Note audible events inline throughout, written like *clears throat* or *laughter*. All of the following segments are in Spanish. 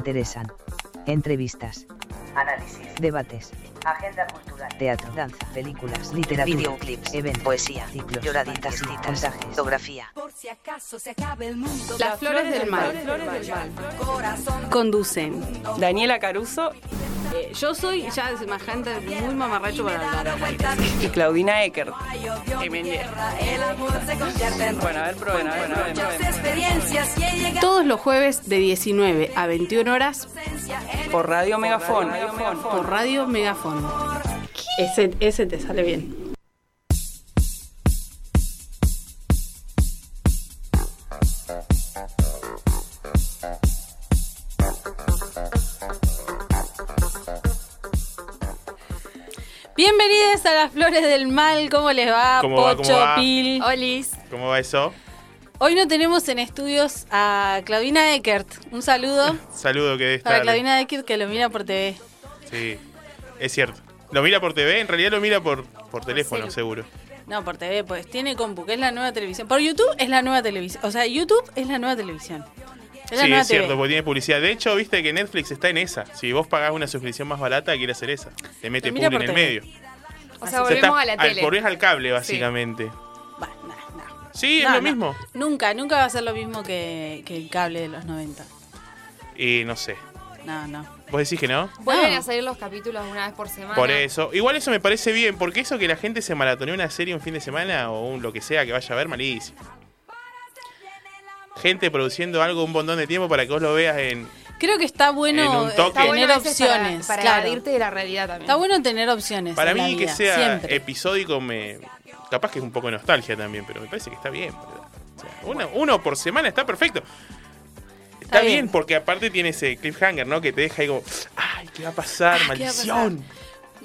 interesan. Entrevistas, Análisis. debates, Agenda cultural. teatro, danza, películas, literatura, Videoclips, eventos, poesía, ciclos, lloraditas, citas, fotografía. Por si acaso se acabe el mundo. Las flores del mal. Corazón. Conducen. Daniela Caruso Eh, yo soy ya es más gente muy mamarracho para hablar. y Claudina Eckert. Bueno, a ver, prueben, a ver, he llegado Todos los jueves de 19 a 21 horas Por Radio Megafón. por Radio Megafón. Ese, ese te sale bien. Bienvenidos a las Flores del Mal, ¿cómo les va? ¿Cómo va, Pocho, cómo va? Pil. Olis. ¿Cómo va eso? Hoy no tenemos en estudios a Claudina Eckert. Un saludo *laughs* Saludo que debe para. Claudina Eckert que lo mira por TV. Sí, es cierto. Lo mira por TV, en realidad lo mira por, por teléfono, seguro. No, por TV, pues tiene compu, que es la nueva televisión. Por YouTube es la nueva televisión. O sea, YouTube es la nueva televisión. Es Sí, es cierto, TV. porque tiene publicidad. De hecho, viste que Netflix está en esa. Si vos pagás una suscripción más barata, quiere hacer esa. Te mete publi en el TV. medio. O O sea, volvemos está a la al- tele. volvés al cable, básicamente. Bah, no, no. Sí, es No, lo no. mismo. Nunca, nunca va a ser lo mismo que, que el cable de los 90. Y no sé. No, no. ¿Vos decís que no? Vuelven No. a salir los capítulos una vez por semana. Por eso. Igual eso me parece bien, porque eso que la gente se maratonee una serie un fin de semana o un lo que sea que vaya a ver, malísimo. Gente produciendo algo un montón de tiempo para que vos lo veas en... Creo que está En bueno un eh, toque. Está bueno tener para- opciones. Para, claro. evadirte de la realidad también. Está bueno tener opciones. Para en la mí que vida, sea siempre. episódico me... Capaz que es un poco de nostalgia también, pero me parece que está bien. boludo. O sea, uno, uno por semana está perfecto. Está, Está bien. bien. porque aparte tiene ese cliffhanger, ¿no? Que te deja ahí como... ¡Ay, qué va a pasar! Ah, ¿qué va a pasar? ¡Maldición!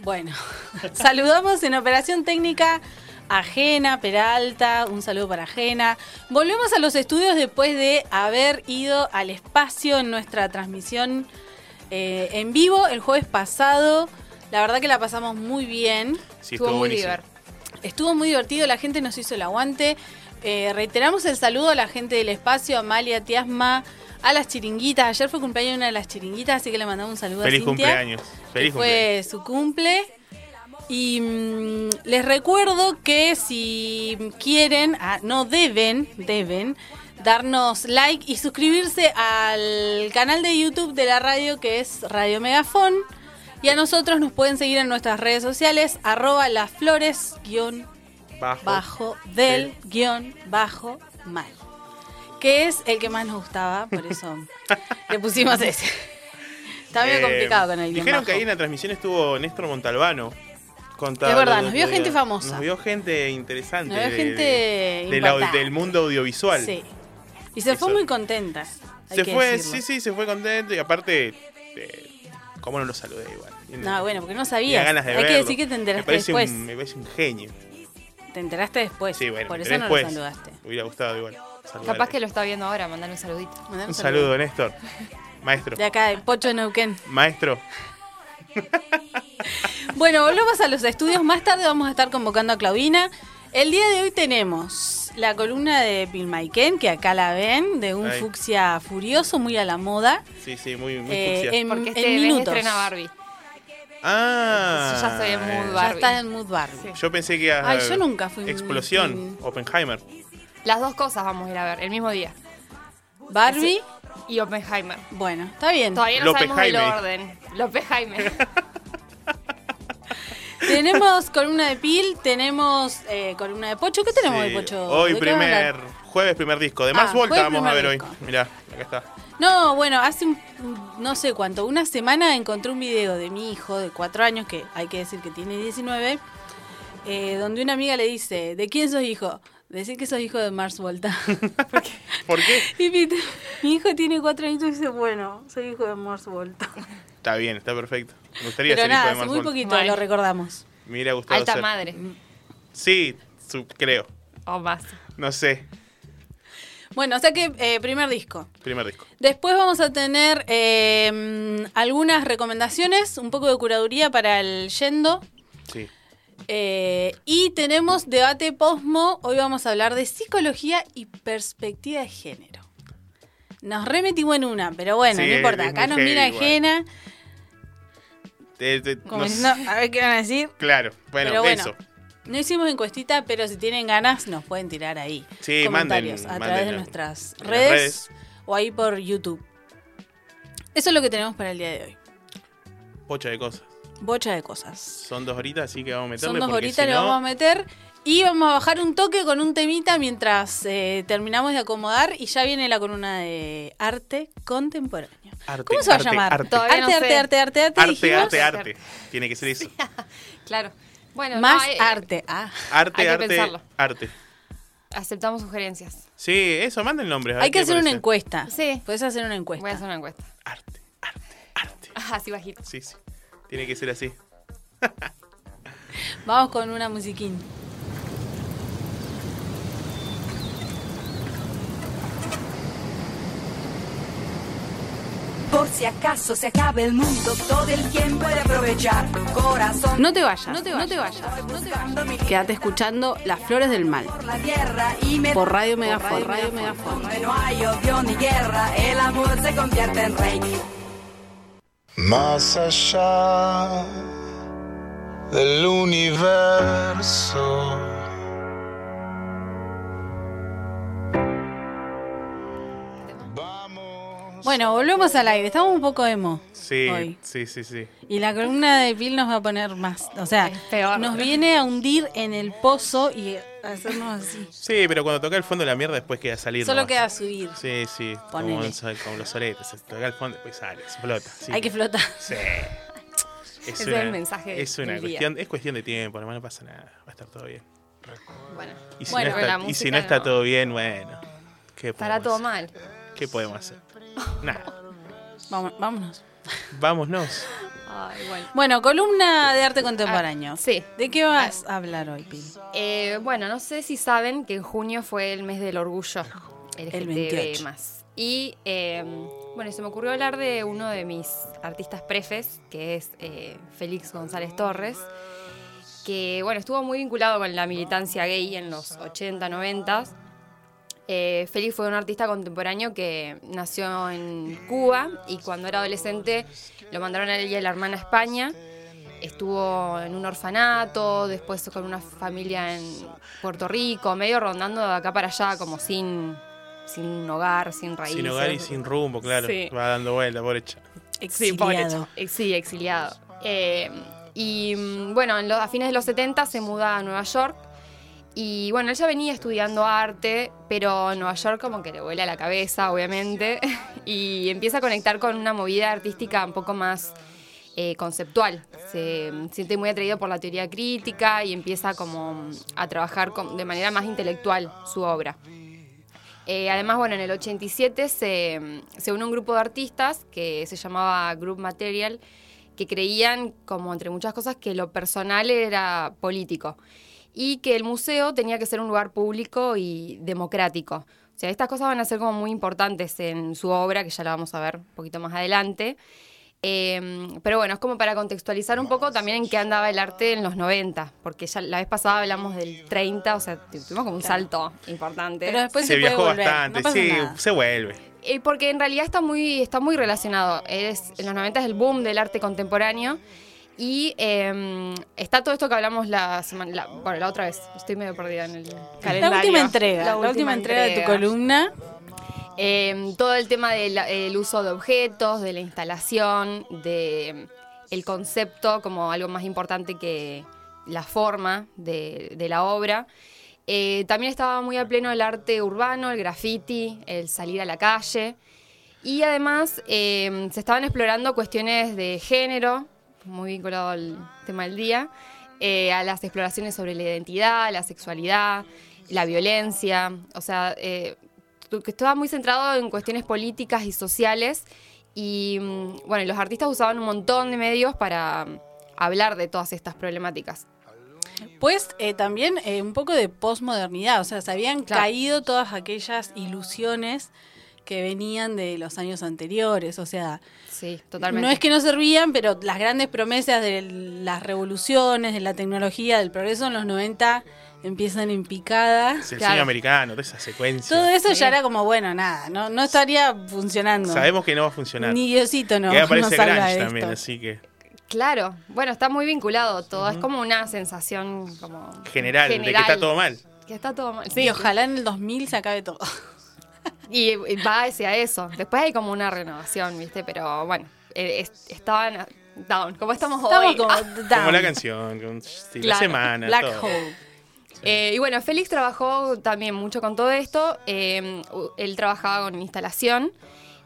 Bueno, *laughs* saludamos en Operación Técnica a Jena, Peralta, un saludo para Jena. Volvemos a los estudios después de haber ido al espacio en nuestra transmisión eh, en vivo el jueves pasado. La verdad que la pasamos muy bien. Sí, Estuvo estuvo muy divertido. Estuvo muy divertido, la gente nos hizo el aguante. Eh, reiteramos el saludo a la gente del espacio, a Amalia, Tiasma, a las chiringuitas. Ayer fue cumpleaños de una de las chiringuitas, así que le mandamos un saludo Feliz a Cintia. cumpleaños. Feliz que cumpleaños. fue su cumple. Y mm, les recuerdo que si quieren, ah, no deben, deben darnos like y suscribirse al canal de YouTube de la radio que es Radio Megafón. Y a nosotros nos pueden seguir en nuestras redes sociales, arroba las flores guion Bajo. bajo del guion bajo mal. Que es el que más nos gustaba, por eso *laughs* le pusimos ese. Está medio Eh, complicado con el guion Dijeron bajo. que ahí en la transmisión estuvo Néstor Montalbano. Contaba Es verdad, nos vio gente famosa. Nos vio gente interesante. Nos vio de- gente de- del, importante. del mundo audiovisual. Sí. Y se fue muy contenta. Se fue, decirlo. sí, sí, se fue contento y aparte, eh, ¿cómo no lo saludé igual? No, bueno, porque no de Hay que decir que te me enteraste parece después. Un, me parece un genio. Te enteraste después. Sí, bueno, por me eso no lo saludaste. Me hubiera gustado igual. Capaz que lo está viendo ahora, mandale un saludito. Un saludo, Néstor. Maestro. De acá, de Pocho Neuquén. Maestro. Bueno, volvemos a los estudios. Más tarde vamos a estar convocando a Claudina. El día de hoy tenemos la columna de Pilmaiken, que acá la ven, de un fucsia furioso, muy a la moda. Sí, sí, muy, muy Eh, fucsia. en, Porque en este minutos. estrena Barbie. Ah. Yo ya estoy en mood Ya Barbie. está en mood Barbie. Yo pensé que Ay, yo nunca fui Explosión, Oppenheimer. Las dos cosas vamos a ir a ver el mismo día. Barbie, Y Oppenheimer. bueno, está bien. Todavía no sabemos el Jaime. orden. López Jaime. Tenemos columna de Pil, tenemos eh, columna de Pocho. ¿Qué tenemos Sí, de Pocho? Hoy ¿De qué vamos a primer, jueves primer disco. De Mars Ah, Volta vamos a ver hoy. Mirá, acá está. No, bueno, hace un, no sé cuánto, una semana encontré un video de mi hijo de cuatro años, que hay que decir que tiene 19, eh, donde una amiga le dice, ¿de quién sos hijo? Decir que sos hijo de Mars Volta. *laughs* ¿Por qué? *laughs* y mi, mi hijo tiene cuatro años y dice, bueno, soy hijo de Mars Volta. *laughs* Está bien, está perfecto. Me gustaría Pero ser hijo nada, de hace muy poquito Bueno. lo recordamos. Me hubiera gustado Alta ser- madre. Sí, su- creo. O más. No sé. Bueno, o sea que eh, primer disco. Primer disco. Después vamos a tener eh, algunas recomendaciones, un poco de curaduría para el yendo. Sí. Eh, y tenemos debate posmo. Hoy vamos a hablar de psicología y perspectiva de género. Nos remetimos en una, pero bueno, Sí, no importa. es Acá muy nos mira igual. ajena, Te- te- como no diciendo, sé. a ver qué van a decir. Claro, bueno, pero bueno, eso. no hicimos encuestita, pero si tienen ganas nos pueden tirar ahí Sí, comentarios manden- a través de nuestras redes, redes. o ahí por YouTube. Eso es lo que tenemos para el día de hoy. Pocha de cosas. Bocha de cosas. Son dos horitas, así que vamos a meterle Son dos horitas, si le no- vamos a meter. Y vamos a bajar un toque con un temita mientras eh, terminamos de acomodar. Y ya viene la columna de arte contemporáneo. Arte, ¿Cómo se va arte, a llamar? arte. Arte, no arte, arte, arte, arte, Arte, arte, arte. Tiene que ser eso. *laughs* Claro. Bueno, Más no, eh, arte. Ah. Arte, Hay que arte, pensarlo. arte. Aceptamos sugerencias. Sí, eso, manden nombres. Hay que hacer una parece. encuesta. Sí. Puedes hacer una encuesta. Voy a hacer una encuesta. Arte, arte, arte. *laughs* Así bajito. Sí, sí. Tiene que ser así. *laughs* Vamos con una musiquín. Por si acaso se acabe el mundo, todo el tiempo puede aprovechar. Corazón No te vayas, no te vayas, no te vayas. buscando mi Quédate escuchando Las Flores del Mal. por la tierra y me Por Radio Megafon, Radio Megafon. Donde no hay odio ni guerra, el amor se convierte en rey. Más allá del universo. Bueno, volvemos al aire. Estamos un poco emo. Sí, Hoy. sí, sí, sí. Y la columna de Bill nos va a poner más. O sea, peor. nos viene a hundir en el pozo y a hacernos así. Sí, pero cuando toca el fondo de la mierda después queda salir. Solo nomás. queda subir. Sí, sí. Como, como los soletes. Se toca el fondo después sale, explota. sí. Hay que flotar. Sí. Es Ese es el mensaje Es una del día. cuestión, es cuestión de tiempo, nomás no pasa nada. Va a estar todo bien. Bueno, Y si, Bueno, no, está, y si no está todo bien, bueno. ¿Qué estará podemos todo hacer? mal. ¿Qué podemos hacer? Nada. Vamos- vámonos. Vámonos. Ay, bueno. Bueno, columna de arte contemporáneo. Ah, sí. ¿De qué vas a hablar hoy, Pil? Eh, bueno, no sé si saben que en junio fue el mes del orgullo LGTB+. 28. Y eh, bueno, se me ocurrió hablar de uno de mis artistas prefes, que es eh, Félix González Torres, que bueno, estuvo muy vinculado con la militancia gay en los 80, 90. Eh, Félix fue un artista contemporáneo que nació en Cuba y cuando era adolescente lo mandaron a él y a la hermana a España. Estuvo en un orfanato, después con una familia en Puerto Rico, medio rondando de acá para allá, como sin, sin hogar, sin raíces. Sin hogar y sin rumbo, claro. Sí. Va dando vuelta, Sí, pobre Exiliado. ex- Sí, exiliado. Eh, y mm, bueno, en los- a fines de los 70 se muda a Nueva York. Y bueno, él ya venía estudiando arte, pero Nueva York como que le vuela la cabeza, obviamente. *laughs* Y empieza a conectar con una movida artística un poco más eh, conceptual. Se siente muy atraído por la teoría crítica y empieza como a trabajar con- de manera más intelectual su obra. Eh, además, bueno, en el 87 se, se une un grupo de artistas que se llamaba Group Material, que creían, como entre muchas cosas, que lo personal era político y que el museo tenía que ser un lugar público y democrático. O sea, estas cosas van a ser como muy importantes en su obra, que ya la vamos a ver un poquito más adelante. Eh, pero bueno, es como para contextualizar un poco también en qué andaba el arte en los 90, porque ya la vez pasada hablamos del 30, o sea, tuvimos como un salto importante. Pero después se, se, puede viajó volver. bastante, no sí, nada. se vuelve. Eh, porque en realidad está muy, está muy relacionado. Es, en los 90 es el boom del arte contemporáneo. Y eh, está todo esto que hablamos la semana, la- bueno, la otra vez. Estoy medio perdida en el calendario. La última entrega, la, última última entrega, de tu columna. Eh, todo el tema del el uso de objetos, de la instalación, de el concepto como algo más importante que la forma de, de la obra. Eh, también estaba muy a pleno el arte urbano, el graffiti, el salir a la calle. Y además eh, se estaban explorando cuestiones de género, muy vinculado al tema del día, eh, a las exploraciones sobre la identidad, la sexualidad, la violencia. O sea, eh, que estaba muy centrado en cuestiones políticas y sociales. Y mm, bueno, los artistas usaban un montón de medios para mm, hablar de todas estas problemáticas. Pues eh, también eh, un poco de posmodernidad, o sea, se habían Claro. caído todas aquellas ilusiones que venían de los años anteriores. O sea, Sí, totalmente. no es que no servían, pero las grandes promesas de las revoluciones, de la tecnología, del progreso en los 90 empiezan en picada. Es el Claro. cine americano, toda esa secuencia. Todo eso ya era como, bueno, nada, no, no estaría funcionando. Sabemos que no va a funcionar. Ni Diosito no, que no aparece Grunge de también, esto. así que Claro, bueno, está muy vinculado todo. Es como una sensación como general, de que General. está todo mal. que está todo mal. Sí, ojalá en el 2000 se acabe todo. Y y va hacia eso. Después hay como una renovación, ¿viste? Pero bueno, eh, es- estaban down, como estamos, Estamos hoy. como *laughs* Ah. Como down. la canción, con sí, la Claro, semana, Black todo. Hole. Eh, y bueno, Félix trabajó también mucho con todo esto. Eh, él trabajaba con instalación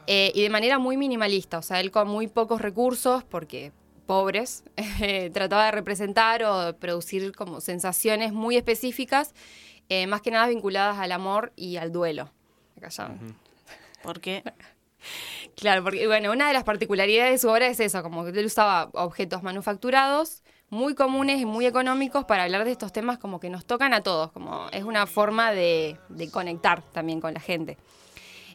eh, y de manera muy minimalista, o sea, él con muy pocos recursos, porque pobres, *laughs* eh, trataba de representar o de producir como sensaciones muy específicas, eh, más que nada vinculadas al amor y al duelo. Acá ya- Porque Claro, porque bueno, una de las particularidades de su obra es eso, como que él usaba objetos manufacturados muy comunes y muy económicos para hablar de estos temas como que nos tocan a todos, como es una forma de, de conectar también con la gente.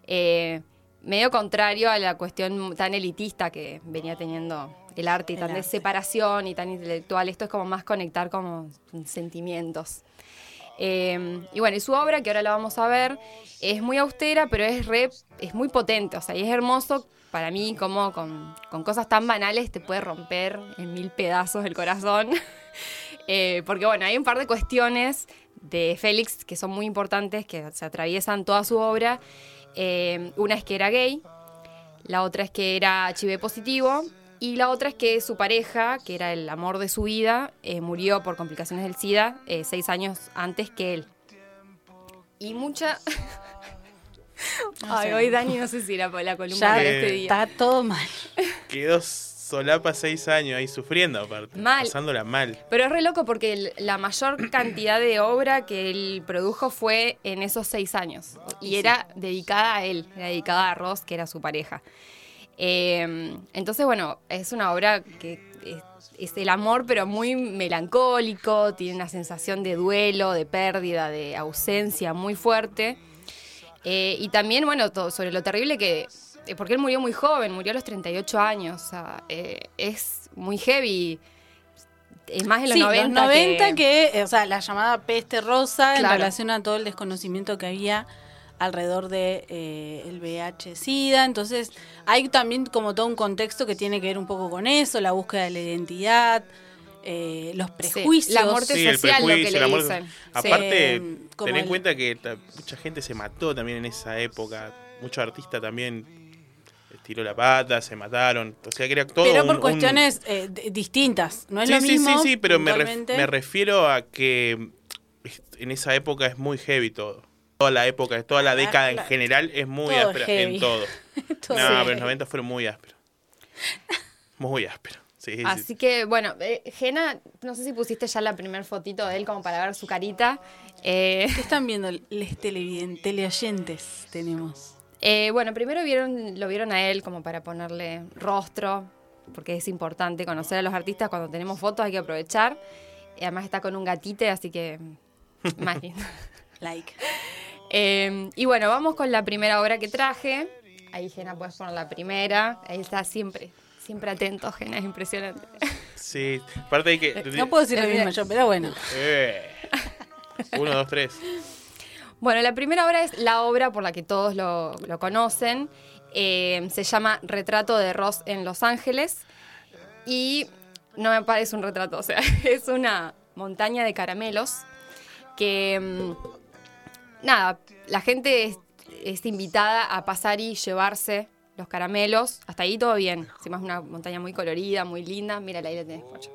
Eh, medio contrario a la cuestión tan elitista que venía teniendo el arte y El tan de arte. separación y tan intelectual, esto es como más conectar como con sentimientos. Eh, y bueno, y su obra, que ahora la vamos a ver, es muy austera, pero es re, es muy potente, o sea, y es hermoso para mí como con, con cosas tan banales te puede romper en mil pedazos el corazón. *laughs* Eh, porque bueno, hay un par de cuestiones de Félix que son muy importantes, que se atraviesan toda su obra. Eh, una es que era gay, la otra es que era HIV positivo y la otra es que su pareja, que era el amor de su vida, eh, murió por complicaciones del SIDA eh, seis años antes que él. Y mucha... *laughs* Ay, hoy Dani no sé si la, la columna ya Eh, este día. está todo mal. *laughs* Quedó solapa seis años ahí sufriendo aparte. Mal. Pasándola mal. Pero es re loco porque el- la mayor cantidad de obra que él produjo fue en esos seis años. Y era dedicada a él, era dedicada a Ross, que era su pareja. Eh, entonces, bueno, es una obra que es, es el amor, pero muy melancólico, tiene una sensación de duelo, de pérdida, de ausencia muy fuerte. Eh, y también, bueno, todo sobre lo terrible que. eh, Porque él murió muy joven, murió a los 38 años. O sea, eh, es muy heavy. Es más en los sí, 90. los 90 que- que, o sea, la llamada peste rosa en relación a todo el desconocimiento que había alrededor de eh, el VIH-Sida. Entonces, hay también como todo un contexto que tiene que ver un poco con eso, la búsqueda de la identidad, eh, los prejuicios. la muerte Sí, el social, lo que le dicen. Sí. Aparte, Eh, como ten en el- cuenta que mucha gente se mató también en esa época. Muchos artistas también tiró la pata, se mataron. O sea que era todo pero por un- cuestiones eh, distintas. No es sí, lo sí, mismo. sí, sí, pero me, ref- me refiero a que es- en esa época es muy heavy todo. Toda la época, toda la Ah, década en general es muy Todo áspera heavy. en todo. *laughs* Todo no, pero los 90 fueron muy ásperos. Muy ásperos. Sí, sí. Así que, bueno, eh, Jena, no sé si pusiste ya la primer fotito de él como para ver su carita. Eh, ¿Qué están viendo les televidentes, teleoyentes tenemos? eh, bueno, primero vieron, lo vieron a él como para ponerle rostro, porque es importante conocer a los artistas cuando tenemos fotos, hay que aprovechar. Además está con un gatite, así que más lindo. *laughs* Like. Eh, y bueno, vamos con la primera obra que traje. Ahí, Jena, puedes poner la primera. Ahí está siempre, siempre atento, Jena, es impresionante. Sí, aparte hay que... Eh, No puedo decir lo mismo yo, pero bueno. Eh. Uno, dos, tres. Bueno, la primera obra es la obra por la que todos lo, lo conocen. Eh, se llama Retrato de Ross en Los Ángeles. Y no me parece un retrato, o sea, *laughs* es una montaña de caramelos que, mm, nada, la gente es, es invitada a pasar y llevarse los caramelos. Hasta ahí todo bien. Encima es una montaña muy colorida, muy linda. Mira, ahí la tenés, Pocho.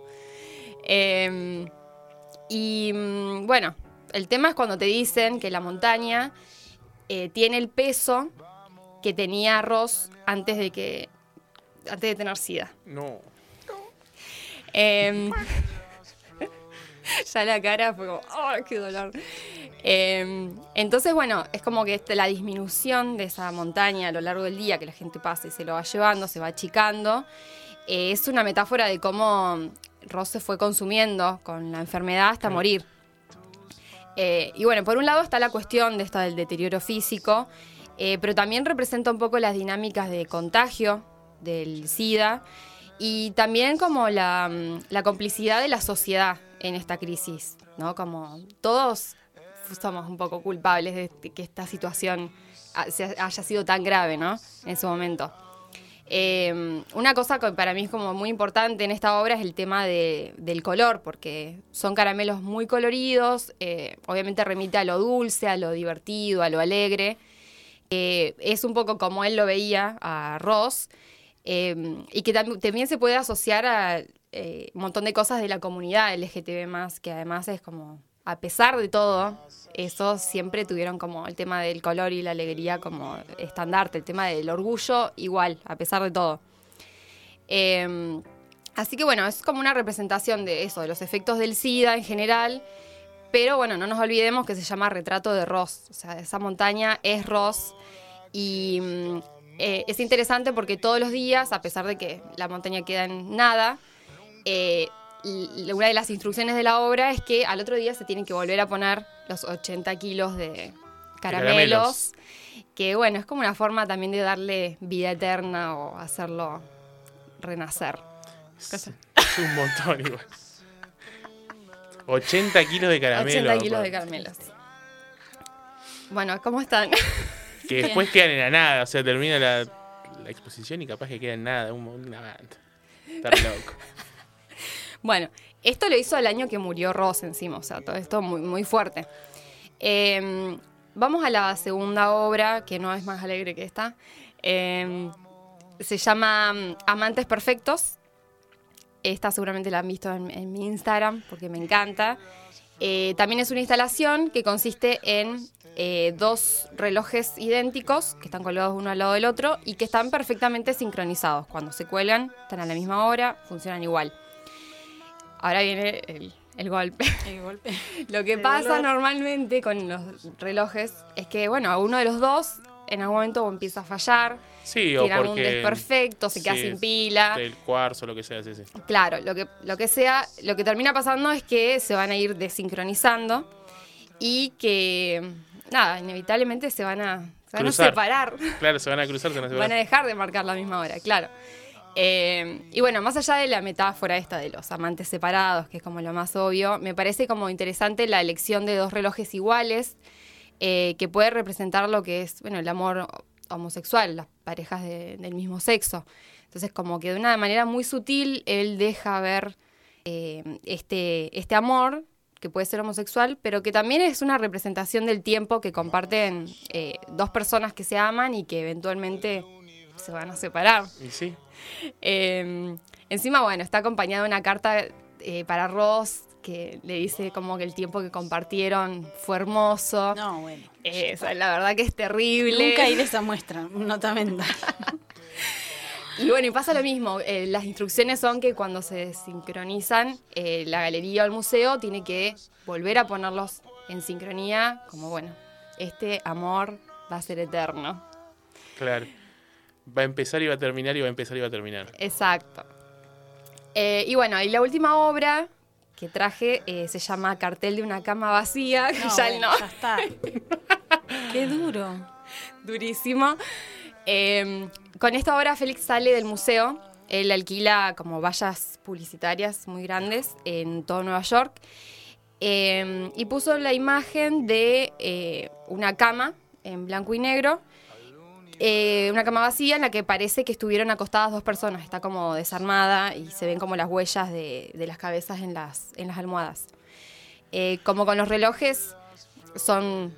Eh, y mm, bueno, el tema es cuando te dicen que la montaña eh, tiene el peso que tenía Ross antes de que antes de tener SIDA. No. Em, *laughs* ya la cara fue como, ¡ay, qué dolor! Em, entonces, bueno, es como que este- la disminución de esa montaña a lo largo del día, que la gente pasa y se lo va llevando, se va achicando, eh, es una metáfora de cómo Ross se fue consumiendo con la enfermedad hasta morir. Eh, y bueno, por un lado está la cuestión de esto del deterioro físico, Eh, pero también representa un poco las dinámicas de contagio del SIDA y también como la, mm, la complicidad de la sociedad en esta crisis, ¿no? Como todos somos un poco culpables de que esta situación haya sido tan grave, ¿no? En su momento. Eh, una cosa que para mí es como muy importante en esta obra es el tema de- del color, porque son caramelos muy coloridos, eh, obviamente remite a lo dulce, a lo divertido, a lo alegre. Eh, es un poco como él lo veía a Ross, y que tam- también se puede asociar a eh, un montón de cosas de la comunidad LGTB, que además es como, a pesar de todo, eso siempre tuvieron como el tema del color y la alegría como estandarte, el tema del orgullo igual, a pesar de todo. Eh, así que bueno, es como una representación de eso, de los efectos del SIDA en general, pero bueno, no nos olvidemos que se llama Retrato de Ross, o sea, esa montaña es Ross y mm, eh, es interesante porque todos los días, a pesar de que la montaña queda en nada, eh, una de las instrucciones de la obra es que al otro día se tienen que volver a poner los 80 kilos de caramelos, caramelos. que bueno, es como una forma también de darle vida eterna o hacerlo renacer. Es, es un montón igual. 80 kilos de caramelo. 80 kilos de caramelos. Bueno, ¿cómo están? Que después quedan en la nada. O sea, termina la, la exposición y capaz que queda en nada. un- Una. Estar loco. Bueno, esto lo hizo el año que murió Ross encima, o sea, todo esto muy, muy fuerte. Eh, vamos a la segunda obra, que no es más alegre que esta. Eh, se llama mm, Amantes Perfectos. Esta seguramente la han visto en, en mi Instagram porque me encanta. Eh, también es una instalación que consiste en eh, dos relojes idénticos que están colgados uno al lado del otro y que están perfectamente sincronizados. Cuando se cuelgan, están a la misma hora, funcionan igual. Ahora viene el, el golpe. El golpe. *laughs* Lo que El pasa dolor. normalmente con los relojes es que, bueno, a uno de los dos en algún momento empieza a fallar, Sí, o tiene algún porque. desperfecto, se queda sí, sin pila. Del cuarzo, lo que sea, sí, sí. Claro, lo que, lo que sea, lo que termina pasando es que se van a ir desincronizando y que, nada, inevitablemente se van a, se van a separar. Claro, se van a cruzar, se van a Van a separar. dejar de marcar la misma hora, claro. Eh, y bueno, más allá de la metáfora esta de los amantes separados, que es como lo más obvio, me parece como interesante la elección de dos relojes iguales, eh, que puede representar lo que es, bueno, el amor homosexual, las parejas de- del mismo sexo. Entonces, como que de una manera muy sutil, él deja ver eh, este, este amor, que puede ser homosexual, pero que también es una representación del tiempo que comparten dos personas que se aman y que eventualmente se van a separar. Y sí. Eh, encima, bueno, está acompañada de una carta eh, para Ross que le dice como que el tiempo que compartieron fue hermoso. No, bueno. Eh, o sea, la verdad que es terrible. Nunca ir a esa muestra, nota mental. *laughs* Y bueno, y pasa lo mismo. eh, las instrucciones son que cuando se sincronizan, eh, la galería o el museo tiene que volver a ponerlos en sincronía, como bueno, este amor va a ser eterno. Claro. Va a empezar y va a terminar y va a empezar y va a terminar. Exacto. Eh, y bueno, y la última obra que traje eh, se llama Cartel de una cama vacía, No, ya no, ya está. *laughs* Qué duro. durísimo. Eh, con esta obra Félix sale del museo. Él alquila como vallas publicitarias muy grandes en todo Nueva York. Eh, y puso la imagen de eh, una cama en blanco y negro. Eh, una cama vacía en la que parece que estuvieron acostadas dos personas. Está como desarmada y se ven como las huellas de, las cabezas en las, almohadas. Eh, como con los relojes, son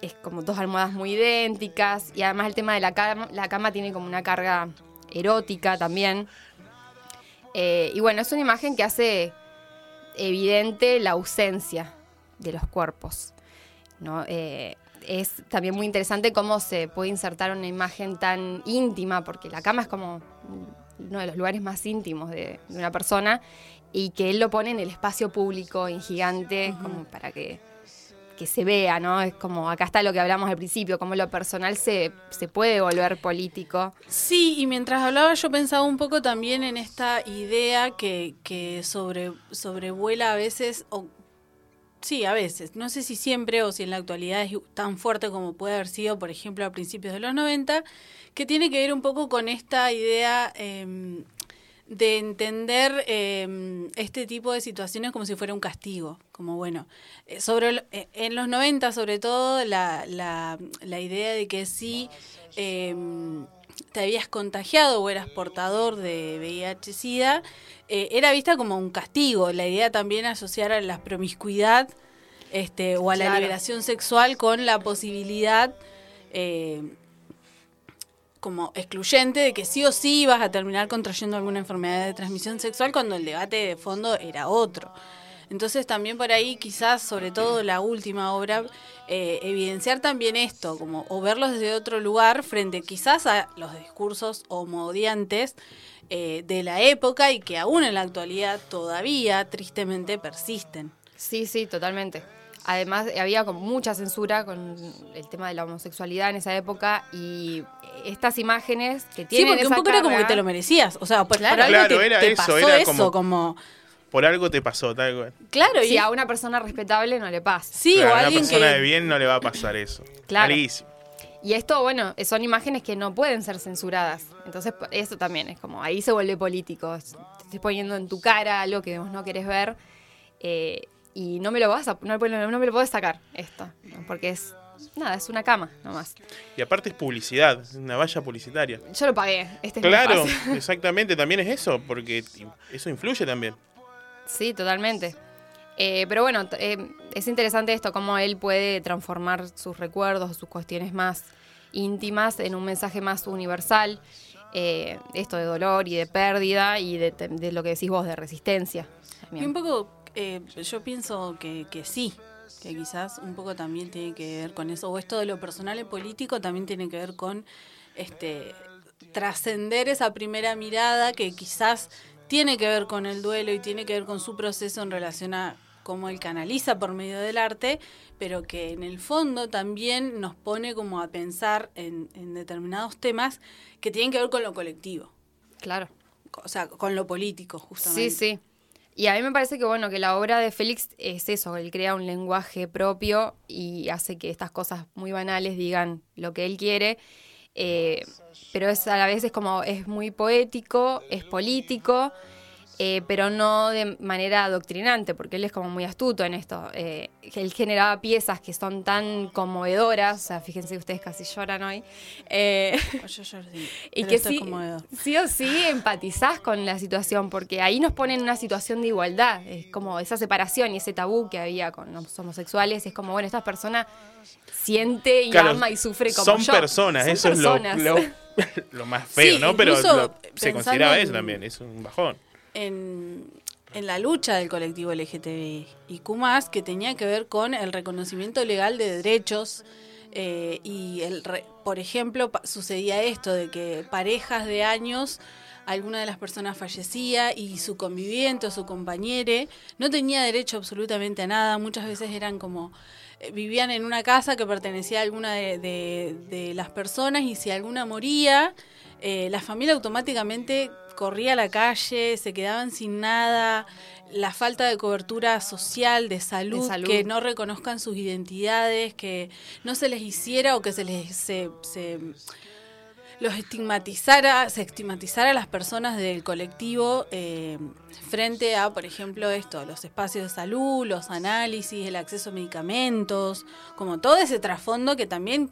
es como dos almohadas muy idénticas y además el tema de la cama, la cama tiene como una carga erótica también. Eh, y bueno, es una imagen que hace evidente la ausencia de los cuerpos. ¿no? Es también muy interesante cómo se puede insertar una imagen tan íntima, porque la cama es como uno de los lugares más íntimos de, de una persona, y que él lo pone en el espacio público, en gigante, como para que, que se vea, ¿no? Es como, acá está lo que hablamos al principio, cómo lo personal se, se puede volver político. Sí, y mientras hablaba yo pensaba un poco también en esta idea que, que sobre, sobrevuela a veces o Sí, a veces. No sé si siempre o si en la actualidad es tan fuerte como puede haber sido, por ejemplo, a principios de los 90, que tiene que ver un poco con esta idea eh, de entender eh, este tipo de situaciones como si fuera un castigo. Como bueno, eh, sobre eh, en los 90 sobre todo la, la, la idea de que si eh, te habías contagiado o eras portador de VIH-Sida, eh, era vista como un castigo. La idea también asociar a la promiscuidad este, o a la Claro. liberación sexual con la posibilidad eh, como excluyente de que sí o sí ibas a terminar contrayendo alguna enfermedad de transmisión sexual cuando el debate de fondo era otro. Entonces también por ahí quizás, sobre todo la última obra, eh, evidenciar también esto, como o verlos desde otro lugar frente quizás a los discursos homodiantes eh, de la época y que aún en la actualidad todavía tristemente persisten. Sí, sí, totalmente. Además, había como mucha censura con el tema de la homosexualidad en esa época y estas imágenes que Sí, tienen porque un poco era como que te lo merecías. O sea, por, Claro. por algo Claro, te, era te eso, pasó era eso, como- como... Por algo te pasó, tal cual. Claro, y a una persona respetable no le pasa. sí, Claro, o a una alguien persona que... de bien no le va a pasar eso. *clears throat* Claro. Malísimo. Y esto, bueno, son imágenes que no pueden ser censuradas. Entonces, eso también es como, ahí se vuelve político. Te estoy poniendo en tu cara algo que vos no querés ver eh, y no me lo vas a, no, me- no me lo podés sacar esto. ¿no? Porque es, nada, es una cama nomás. Y aparte es publicidad, es una valla publicitaria. Yo lo pagué, este Claro, *laughs* exactamente, también es eso, porque eso influye también. Sí, totalmente. Eh, pero bueno, eh, es interesante esto, cómo él puede transformar sus recuerdos, sus cuestiones más íntimas en un mensaje más universal. eh, esto de dolor y de pérdida y de, de lo que decís vos, de resistencia. Y un poco, eh, yo pienso que, que sí, que quizás un poco también tiene que ver con eso. O esto de lo personal y político también tiene que ver con este trascender esa primera mirada que quizás tiene que ver con el duelo y tiene que ver con su proceso en relación a cómo él canaliza por medio del arte, pero que en el fondo también nos pone como a pensar en, en determinados temas que tienen que ver con lo colectivo, Claro. o sea, con lo político justamente. Sí, sí. Y a mí me parece que bueno, que la obra de Félix es eso, él crea un lenguaje propio y hace que estas cosas muy banales digan lo que él quiere. Eh, pero es a la vez es como, es muy poético, es político, eh, pero no de manera adoctrinante, porque él es como muy astuto en esto. Eh, él generaba piezas que son tan conmovedoras, o sea, fíjense ustedes casi lloran hoy. Eh, Yo- sí, *laughs* y que sí, conmovedor. sí o sí empatizás con la situación, porque ahí nos ponen en una situación de igualdad, es como esa separación y ese tabú que había con los homosexuales, es como, bueno, esta persona siente y Claro, ama y sufre como son yo. personas, Son eso personas. es lo, lo, *laughs* lo más feo, Sí, ¿no? Pero lo- se consideraba eso también, es un bajón. en, en la lucha del colectivo LGTBIQ+, que tenía que ver con el reconocimiento legal de derechos eh, y, el re- por ejemplo, sucedía esto de que parejas de años, alguna de las personas fallecía y su conviviente o su compañere no tenía derecho absolutamente a nada, muchas veces eran como vivían en una casa que pertenecía a alguna de, de- de las personas y si alguna moría, eh, la familia automáticamente corría a la calle, se quedaban sin nada, la falta de cobertura social, de salud, De salud. que no reconozcan sus identidades, que no se les hiciera o que se les se, se- los estigmatizara, se estigmatizara a las personas del colectivo eh, frente a, por ejemplo, esto, los espacios de salud, los análisis, el acceso a medicamentos, como todo ese trasfondo que también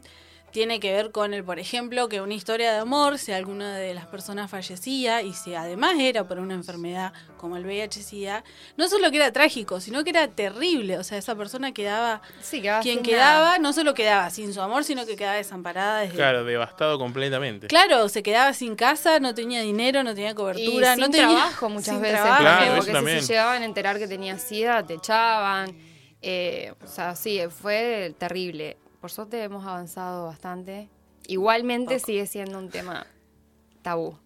tiene que ver con el, por ejemplo, que una historia de amor, si alguna de las personas fallecía y si además era por una enfermedad como el VIH-Sida, no solo que era trágico, sino que era terrible. O sea, esa persona quedaba, Sí, quedaba quien sin quedaba, nada. no solo quedaba sin su amor, sino que quedaba desamparada desde Claro, devastado completamente. Claro, se quedaba sin casa, no tenía dinero, no tenía cobertura, y sin no tenía trabajo *laughs* muchas sin veces. trabajo. Claro, porque también. si se llegaban a enterar que tenía sida, te echaban. Eh, o sea, sí, fue terrible. Por suerte hemos avanzado bastante. Igualmente sigue siendo un tema tabú.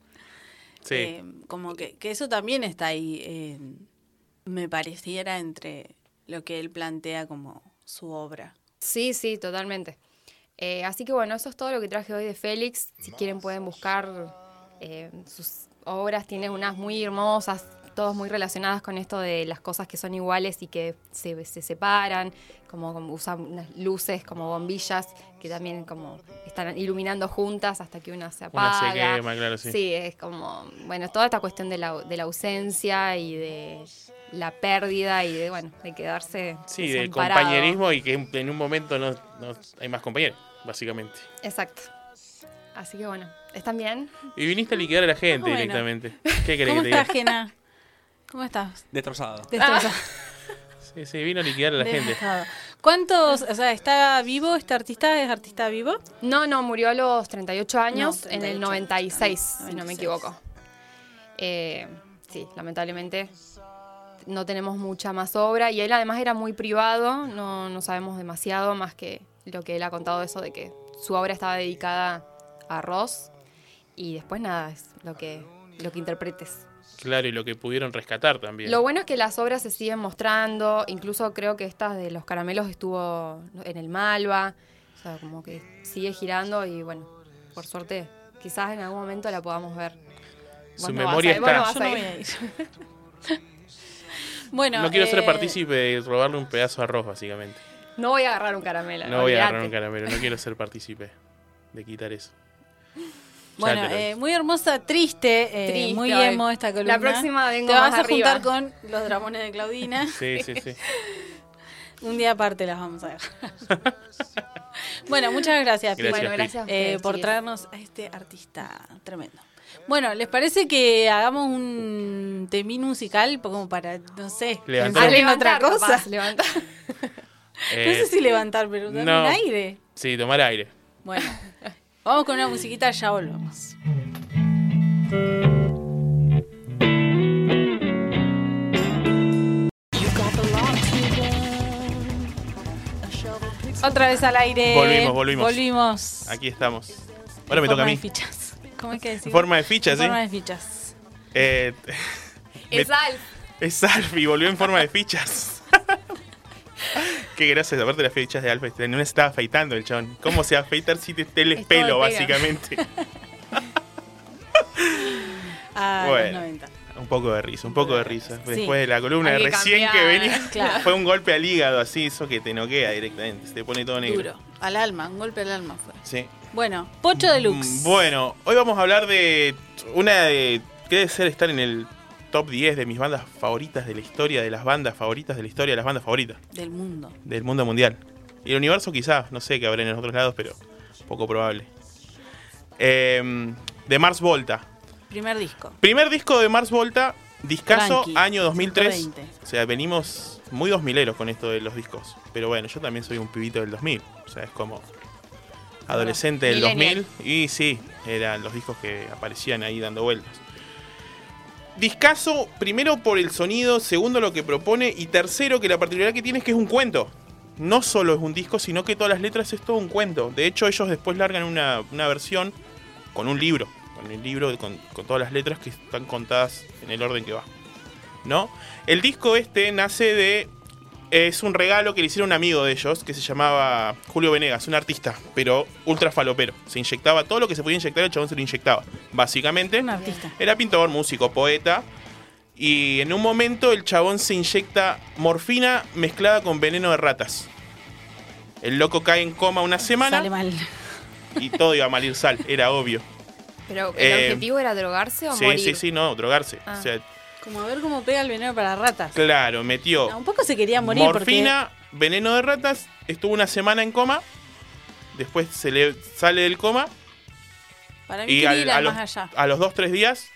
Sí. Eh, como que, que eso también está ahí, eh, me pareciera, entre lo que él plantea como su obra. Sí, sí, totalmente. Eh, así que bueno, eso es todo lo que traje hoy de Félix. Si quieren pueden buscar eh, sus obras, tiene unas muy hermosas, todos muy relacionadas con esto de las cosas que son iguales y que se, se separan, como, como usan unas luces como bombillas que también como están iluminando juntas hasta que una se Una apaga. se quema, claro, sí. es como, bueno, toda esta cuestión de la, de la ausencia y de la pérdida y de, bueno, de quedarse Sí, del compañerismo y que en- en un momento no, no hay más compañeros, básicamente. Exacto. Así que bueno, ¿están bien? Y viniste a liquidar a la gente Bueno. directamente. ¿Qué querés ¿Cómo que te diga? ¿Cómo estás? Destrozado. Destrozado. *laughs* Sí, sí, vino a liquidar a la gente. ¿Cuántos, o sea, está vivo este artista? ¿Es artista vivo? No, no, murió a los 38 años No, en el 38, 96, si no me 96. equivoco. Eh, sí, lamentablemente no tenemos mucha más obra y él además era muy privado, no, no sabemos demasiado más que lo que él ha contado de eso de que su obra estaba dedicada a Ross y después nada, es lo que, lo que interpretes. Claro, y lo que pudieron rescatar también. Lo bueno es que las obras se siguen mostrando, incluso creo que esta de los caramelos estuvo en el Malva, o sea, como que sigue girando y bueno, por suerte, quizás en algún momento la podamos ver. Vos Su no vas memoria a ir, vos está. no vas Yo no a voy ir. a ir. *laughs* bueno, no quiero ser eh, partícipe de robarle un pedazo de arroz, básicamente. No voy a agarrar un caramelo. No voy a agarrar un caramelo, no quiero ser partícipe de quitar eso. *laughs* Bueno, eh, muy hermosa, triste, eh, Triste muy hoy. emo esta columna. La próxima vengo Te vas más a juntar con los dramones de Claudina. *laughs* Sí, sí, sí. *laughs* Un día aparte las vamos a dejar. *laughs* bueno, muchas gracias, Gracias, Bueno, gracias a eh, por traernos a este artista tremendo. Bueno, ¿les parece que hagamos un temín musical como para, no sé, Levantar otra cosa? capaz, levantar. Eh, no sé si levantar, pero no. aire. Sí, tomar aire. Bueno, vamos con una musiquita, ya volvemos. Otra vez al aire. Volvimos, volvimos. Volvimos. Aquí estamos. Ahora me toca a forma mí. de fichas. ¿Cómo es que decir? En forma de ficha, En ¿sí? forma de fichas. Eh, *laughs* Es Alf. es Alf y volvió en forma de fichas. *laughs* *laughs* Qué gracias, aparte de las fichas de Alf, este, no se estaba afeitando el chabón. ¿Cómo se va a afeitar si te te pelo, básicamente? *laughs* A Bueno. los 90. Un poco de risa, un poco de risa. Sí. Después de la columna que recién que venía, Claro. *laughs* fue un golpe al hígado, así, eso que te noquea directamente, se te pone todo negro. Duro. Al alma, un golpe al alma fue. Sí. Bueno, Pocho Deluxe. Mm, Bueno, hoy vamos a hablar de una de que debe ser estar en el top 10 de mis bandas favoritas de la historia, de las bandas favoritas de la historia, de las bandas favoritas Del mundo. del mundo mundial. Y el universo quizás, no sé qué habrá en los otros lados, pero poco probable. Eh, de Mars Volta. Primer disco. Primer disco de Mars Volta, Tranqui, año 2003. 120. O sea, venimos muy 2000eros con esto de los discos. Pero bueno, yo también soy un pibito del 2000. O sea, es como adolescente del Millennial. 2000. Y sí, eran los discos que aparecían ahí dando vueltas. Discazo, primero por el sonido, segundo lo que propone y tercero que la particularidad que tiene es que es un cuento. No solo es un disco, sino que todas las letras es todo un cuento. De hecho, ellos después largan una, una versión con un libro. Con el libro, con todas las letras que están contadas en el orden que va. ¿No? El disco este nace de. Es un regalo que le hicieron un amigo de ellos que se llamaba Julio Venegas, un artista, pero ultra falopero. Se inyectaba todo lo que se podía inyectar, el chabón se lo inyectaba. Básicamente. Un artista. Era pintor, músico, poeta. Y en un momento el chabón se inyecta morfina mezclada con veneno de ratas. El loco cae en coma una semana Sale mal. y todo iba a malir sal, era obvio. Pero el Eh, objetivo era drogarse o Sí, morir. sí, sí, no, drogarse. Ah. O sea, Como a ver cómo pega el veneno para ratas. claro, metió No, un poco se quería morir morfina, veneno de ratas, estuvo una semana en coma, después se le sale del coma para mí y quería al- ir a, los, más allá. a los dos, tres días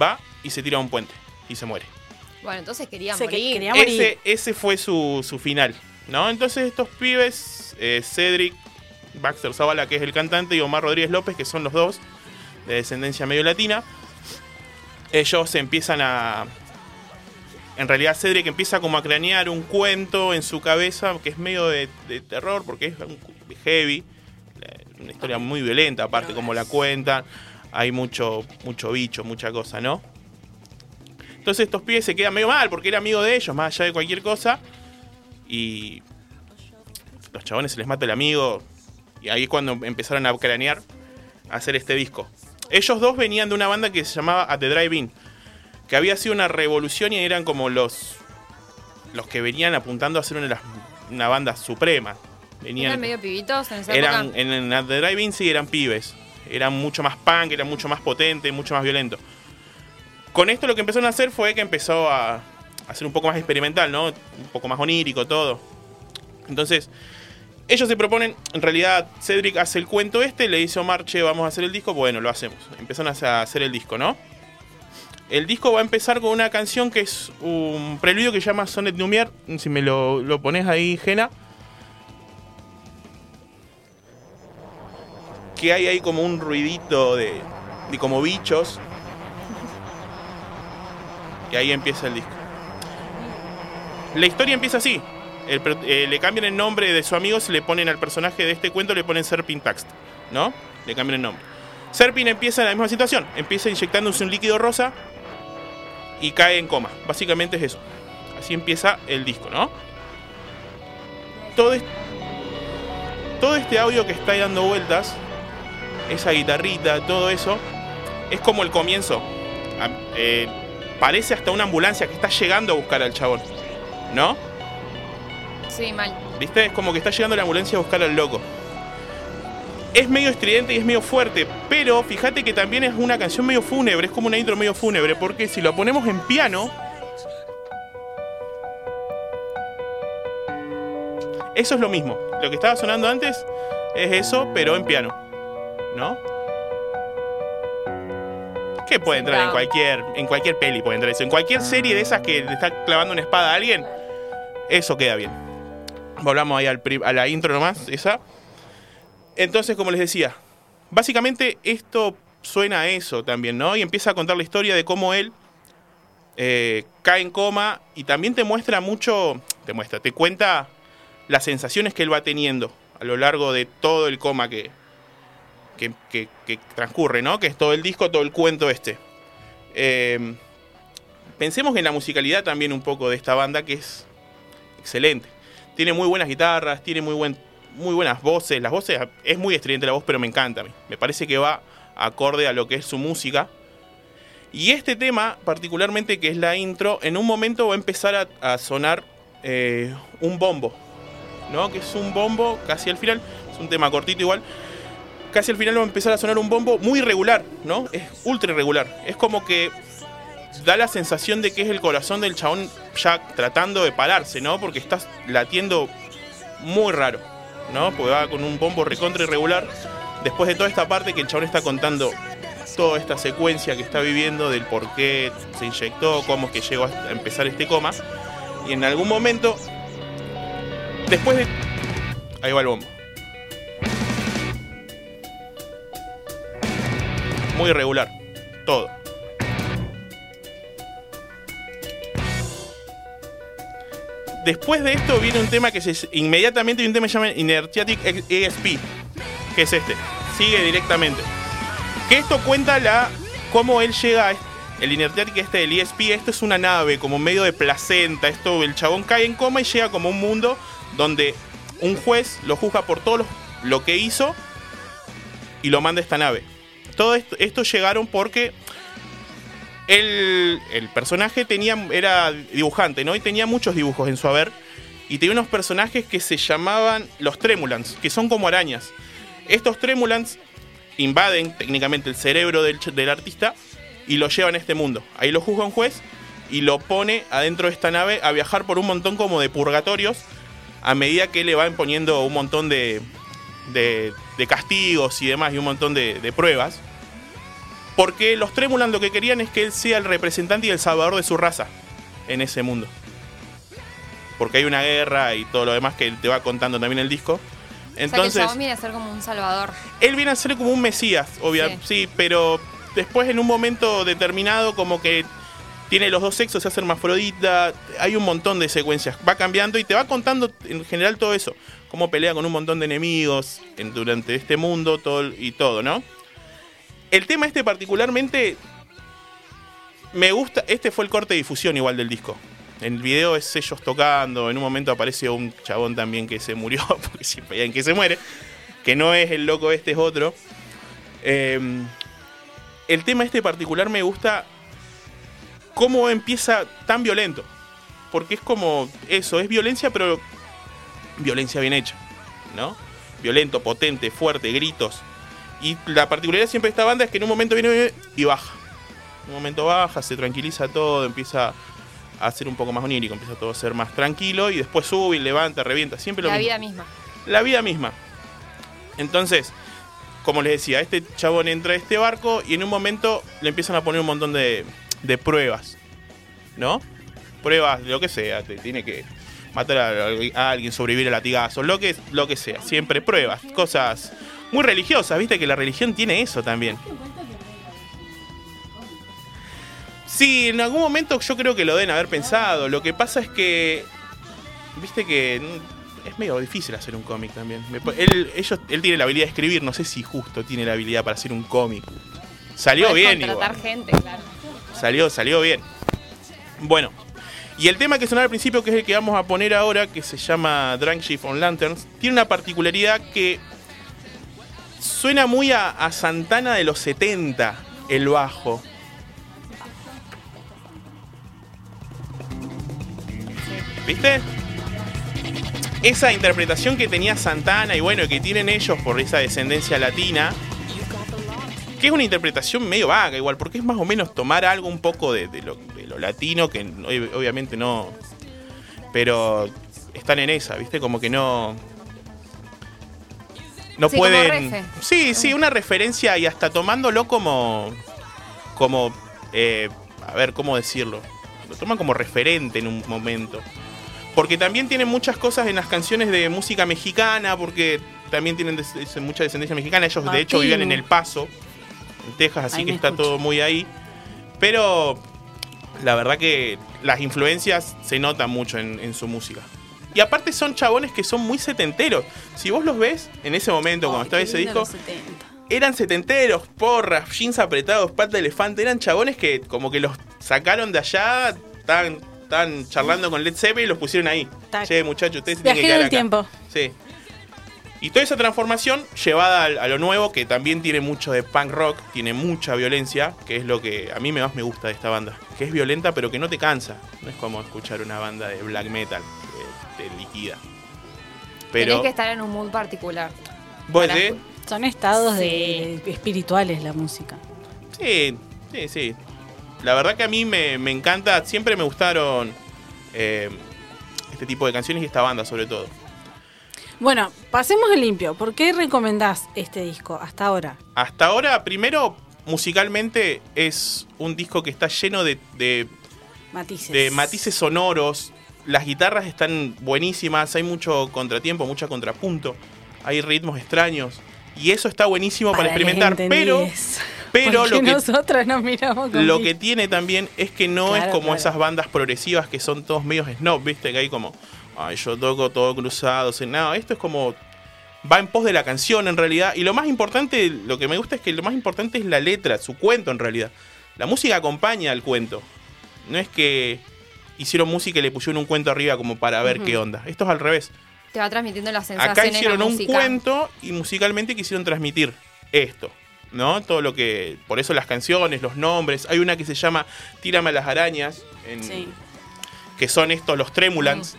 va y se tira a un puente y se muere. Bueno, entonces quería Se que- morir. quería morir. Ese, ese fue su, su final, ¿no? Entonces estos pibes, eh, Cedric, Baxter Zavala, que es el cantante, y Omar Rodríguez López, que son los dos de descendencia medio latina, ellos empiezan a... En realidad Cedric empieza como a cranear un cuento en su cabeza que es medio de, terror porque es heavy, eh, una historia muy violenta aparte como la cuentan, hay mucho, mucho bicho, mucha cosa, ¿no? Entonces estos pibes se quedan medio mal porque era amigo de ellos, más allá de cualquier cosa. Y los chabones se les mata el amigo. Y ahí es cuando empezaron a cranear a hacer este disco. Ellos dos venían de una banda que se llamaba At the Drive-In. que había sido una revolución y eran como los los que venían apuntando a ser una, de las- una banda suprema. Venían, ¿Eran medio pibitos en esa eran época? en, en The Drive-In sí eran pibes. Eran mucho más punk, eran mucho más potentes, mucho más violentos. Con esto lo que empezaron a hacer fue que empezó a, a ser un poco más experimental, ¿no? Un poco más onírico, todo. Entonces, ellos se proponen, en realidad Cedric hace el cuento este, le dice a Omar, che, vamos a hacer el disco, bueno, lo hacemos. Empezaron a hacer el disco, ¿no? El disco va a empezar con una canción que es un preludio que se llama Sonnet Lumière. Si me lo, lo pones ahí, Jena. Que hay ahí como un ruidito de, de como bichos. Y ahí empieza el disco. La historia empieza así. Eh, le cambian el nombre de su amigo, se le ponen al personaje de este cuento, le ponen Serpin Taxt, ¿no? Le cambian el nombre. Serpin empieza en la misma situación, empieza inyectándose un líquido rosa y cae en coma. Básicamente es eso. Así empieza el disco, ¿no? Todo, todo este audio que está ahí dando vueltas, esa guitarrita, todo eso, es como el comienzo. Ah, eh, parece hasta una ambulancia que está llegando a buscar al chabón, ¿no? Sí, mal. ¿Viste? Es como que está llegando la ambulancia a buscar al loco. Es medio estridente y es medio fuerte, pero fíjate que también es una canción medio fúnebre, es como una intro medio fúnebre, porque si lo ponemos en piano, eso es lo mismo. Lo que estaba sonando antes es eso, pero en piano, ¿no? Que puede entrar en cualquier, en cualquier peli, puede entrar eso. En cualquier serie de esas que le está clavando una espada a alguien, eso queda bien. Volvamos ahí a la intro nomás, esa. Entonces, como les decía, básicamente esto suena a eso también, ¿no? Y empieza a contar la historia de cómo él eh, cae en coma y también te muestra mucho, te muestra, te cuenta las sensaciones que él va teniendo a lo largo de todo el coma que, que, que- transcurre, ¿no? Que es todo el disco, todo el cuento este. Eh, pensemos en la musicalidad también un poco de esta banda que es excelente. Tiene muy buenas guitarras, tiene muy, buen, muy buenas voces. Las voces, es muy estridente la voz, pero me encanta a mí. Me parece que va acorde a lo que es su música. Y este tema, particularmente que es la intro, en un momento va a empezar a, sonar eh, un bombo. ¿No? Que es un bombo casi al final. Es un tema cortito igual. Casi al final va a empezar a sonar un bombo muy irregular, ¿no? Es ultra irregular. Es como que da la sensación de que es el corazón del chabón ya tratando de pararse, ¿no? Porque estás latiendo muy raro, ¿no? Porque va con un bombo recontra irregular. Después de toda esta parte que el chabón está contando toda esta secuencia que está viviendo del por qué se inyectó, cómo es que llegó a empezar este coma. Y en algún momento, después de... Ahí va el bombo. Muy irregular, todo. Después de esto viene un tema que se inmediatamente un tema que se llama Inertiatic ESP, que es este. Sigue directamente. Que esto cuenta la cómo él llega a est- el Inertiatic este del ESP, esto es una nave como medio de placenta, esto el chabón cae en coma y llega como un mundo donde un juez lo juzga por todo lo, que hizo y lo manda a esta nave. Todo esto llegaron porque el, personaje tenía, era dibujante, ¿no? Y tenía muchos dibujos en su haber. Y tenía unos personajes que se llamaban los Tremulants, que son como arañas. Estos Tremulants invaden técnicamente el cerebro del, del artista y lo llevan a este mundo. Ahí lo juzga un juez y lo pone adentro de esta nave a viajar por un montón como de purgatorios a medida que le van poniendo un montón de, de, de castigos y demás y un montón de, de pruebas. Porque los Tremulan lo que querían es que él sea el representante y el salvador de su raza en ese mundo. Porque hay una guerra y todo lo demás que te va contando también el disco. o sea que el Entonces, chabón viene a ser como un salvador. él viene a ser como un mesías, obviamente, sí. pero después en un momento determinado como que tiene los dos sexos, se hace hermafrodita, hay un montón de secuencias, va cambiando y te va contando en general todo eso, cómo pelea con un montón de enemigos en- durante este mundo todo, y todo, ¿no? El tema este particularmente me gusta, este fue el corte de difusión igual del disco. En el video es ellos tocando, en un momento aparece un chabón también que se murió, *laughs* porque siempre hay alguien que se muere, que no es el loco este, es otro. Eh, el tema este particular me gusta cómo empieza tan violento. Porque es como eso, es violencia, pero violencia bien hecha, ¿no? Violento, potente, fuerte, gritos. Y la particularidad siempre de esta banda es que en un momento viene y baja. En un momento baja, se tranquiliza todo, empieza a ser un poco más onírico, empieza todo a ser más tranquilo y después sube y levanta, revienta, siempre lo La mismo vida misma. la vida misma. Entonces, como les decía, este chabón entra a este barco y en un momento le empiezan a poner un montón de, de pruebas, ¿no? Pruebas de lo que sea, te tiene que matar a, a alguien, sobrevivir a latigazos, lo que, lo que sea, siempre pruebas, cosas muy religiosas, viste que la religión tiene eso también. Sí, en algún momento yo creo que lo deben haber pensado. Lo que pasa es que, viste que es medio difícil hacer un cómic también. Él, ellos, él tiene la habilidad de escribir, no sé si justo tiene la habilidad para hacer un cómic. Salió bien contratar igual. gente, claro. Salió, salió bien. Bueno, y el tema que sonaba al principio, que es el que vamos a poner ahora, que se llama Drunk Shift on Lanterns, tiene una particularidad que suena muy a, Santana de los 70, el bajo. ¿Viste? Esa interpretación que tenía Santana y bueno, que tienen ellos por esa descendencia latina, que es una interpretación medio vaga igual, porque es más o menos tomar algo un poco de, lo, latino, que ob- obviamente no... Pero están en esa, ¿viste? Como que no... No Sí, pueden... Sí, sí, una referencia y hasta tomándolo como... Como... eh, a ver, ¿cómo decirlo? Lo toman como referente en un momento. Porque también tienen muchas cosas en las canciones de música mexicana, porque también tienen des- mucha descendencia mexicana. Ellos, de hecho, vivían en El Paso, en Texas, así Ahí que está escucho. todo muy ahí. Pero la verdad que las influencias se notan mucho en, en su música. Y aparte son chabones que son muy setenteros. Si vos los ves en ese momento, cuando Ay, estaba ese disco, los 70. eran setenteros, porras, jeans apretados, pata de elefante. Eran chabones que como que los sacaron de allá, estaban, estaban charlando con Led Zeppelin y los pusieron ahí. Tac. Che, muchachos, ustedes se tienen que quedar acá. tiempo. Sí. Y toda esa transformación llevada a, lo nuevo, que también tiene mucho de punk rock, tiene mucha violencia, que es lo que a mí más me gusta de esta banda. Que es violenta, pero que no te cansa. No es como escuchar una banda de black metal, te liquida. Pero. Tenés que estar en un mood particular. ¿Vos para- decís? Son estados Sí. de, de- espirituales la música. Sí, sí, sí. La verdad que a mí me, me encanta, siempre me gustaron eh, este tipo de canciones y esta banda sobre todo. Bueno, pasemos al limpio. ¿Por qué recomendás este disco hasta ahora? Hasta ahora, primero, musicalmente es un disco que está lleno de, de- Matices. de matices sonoros. Las guitarras están buenísimas, hay mucho contratiempo, mucho contrapunto, hay ritmos extraños. Y eso está buenísimo para, experimentar. Pero, *laughs* pero lo que, nosotras nos miramos con Lo que tiene también es que no es como claro. esas bandas progresivas que son todos medios snob, ¿viste? Que hay como, ay, yo toco todo cruzado. o No, esto es como. Va en pos de la canción en realidad. Y lo más importante, lo que me gusta es que lo más importante es la letra, su cuento en realidad. La música acompaña al cuento. No es que hicieron música y le pusieron un cuento arriba como para ver qué onda. Esto es al revés. Te va transmitiendo las sensaciones. Acá hicieron la un cuento y musicalmente quisieron transmitir esto, ¿no? Todo lo que. Por eso las canciones, los nombres. Hay una que se llama Tírame a las arañas, en- Sí. que son estos, los Tremulants.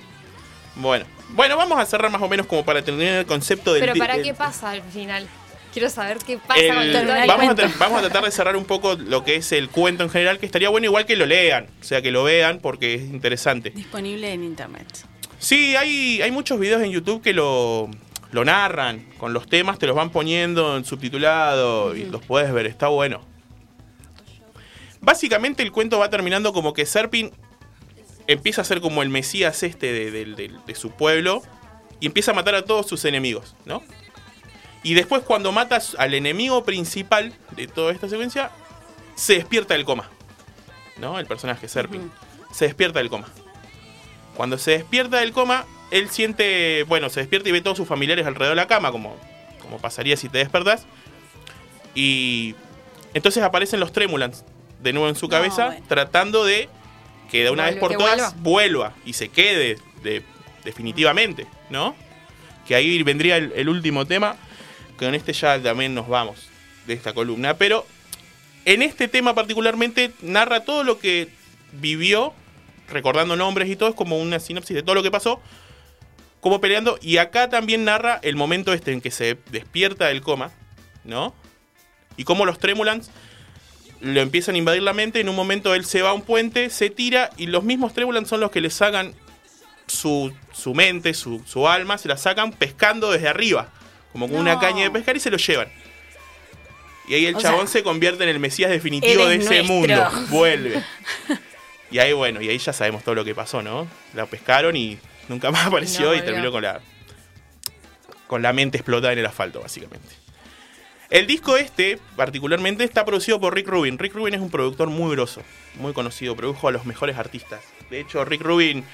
Bueno. Bueno, vamos a cerrar más o menos como para tener el concepto del. Pero ¿para qué pasa al final? Quiero saber qué pasa el- con historia. vamos, a vamos a tratar de cerrar un poco lo que es el cuento en general, que estaría bueno igual que lo lean, o sea, que lo vean porque es interesante. Disponible en internet. Sí, hay, hay muchos videos en YouTube que lo, lo narran, con los temas te los van poniendo en subtitulado y los puedes ver, está bueno. Básicamente el cuento va terminando como que Serpin empieza a ser como el mesías este de, de- de- de su pueblo y empieza a matar a todos sus enemigos, ¿no? Y después cuando matas al enemigo principal de toda esta secuencia, se despierta del coma, ¿no? El personaje Serpin. Se despierta del coma. Cuando se despierta del coma, él siente, bueno, se despierta y ve todos sus familiares alrededor de la cama, como, como pasaría si te despertás. Y entonces aparecen los Tremulants de nuevo en su No, cabeza, bueno. tratando de que de una Vuelve, vez por todas vuelva. y se quede de- definitivamente, ¿no? Que ahí vendría el, el último tema, con este ya también nos vamos de esta columna. Pero en este tema particularmente narra todo lo que vivió, recordando nombres y todo, es como una sinopsis de todo lo que pasó, como peleando, y acá también narra el momento este en que se despierta del coma, ¿no? Y cómo los Tremulants lo empiezan a invadir la mente, en un momento él se va a un puente, se tira, y los mismos Tremulants son los que le sacan su, su mente, su, su alma, se la sacan pescando desde arriba, como con una caña de pescar y se lo llevan. Y ahí el O chabón sea, se convierte en el mesías definitivo de ese nuestro. mundo. *laughs* Vuelve. Y ahí, bueno, y ahí ya sabemos todo lo que pasó, ¿no? La pescaron y nunca más *laughs* apareció No y terminó con la, con la mente explotada en el asfalto, básicamente. El disco este, particularmente, está producido por Rick Rubin. Rick Rubin es un productor muy grosso, muy conocido, produjo a los mejores artistas. De hecho, Rick Rubin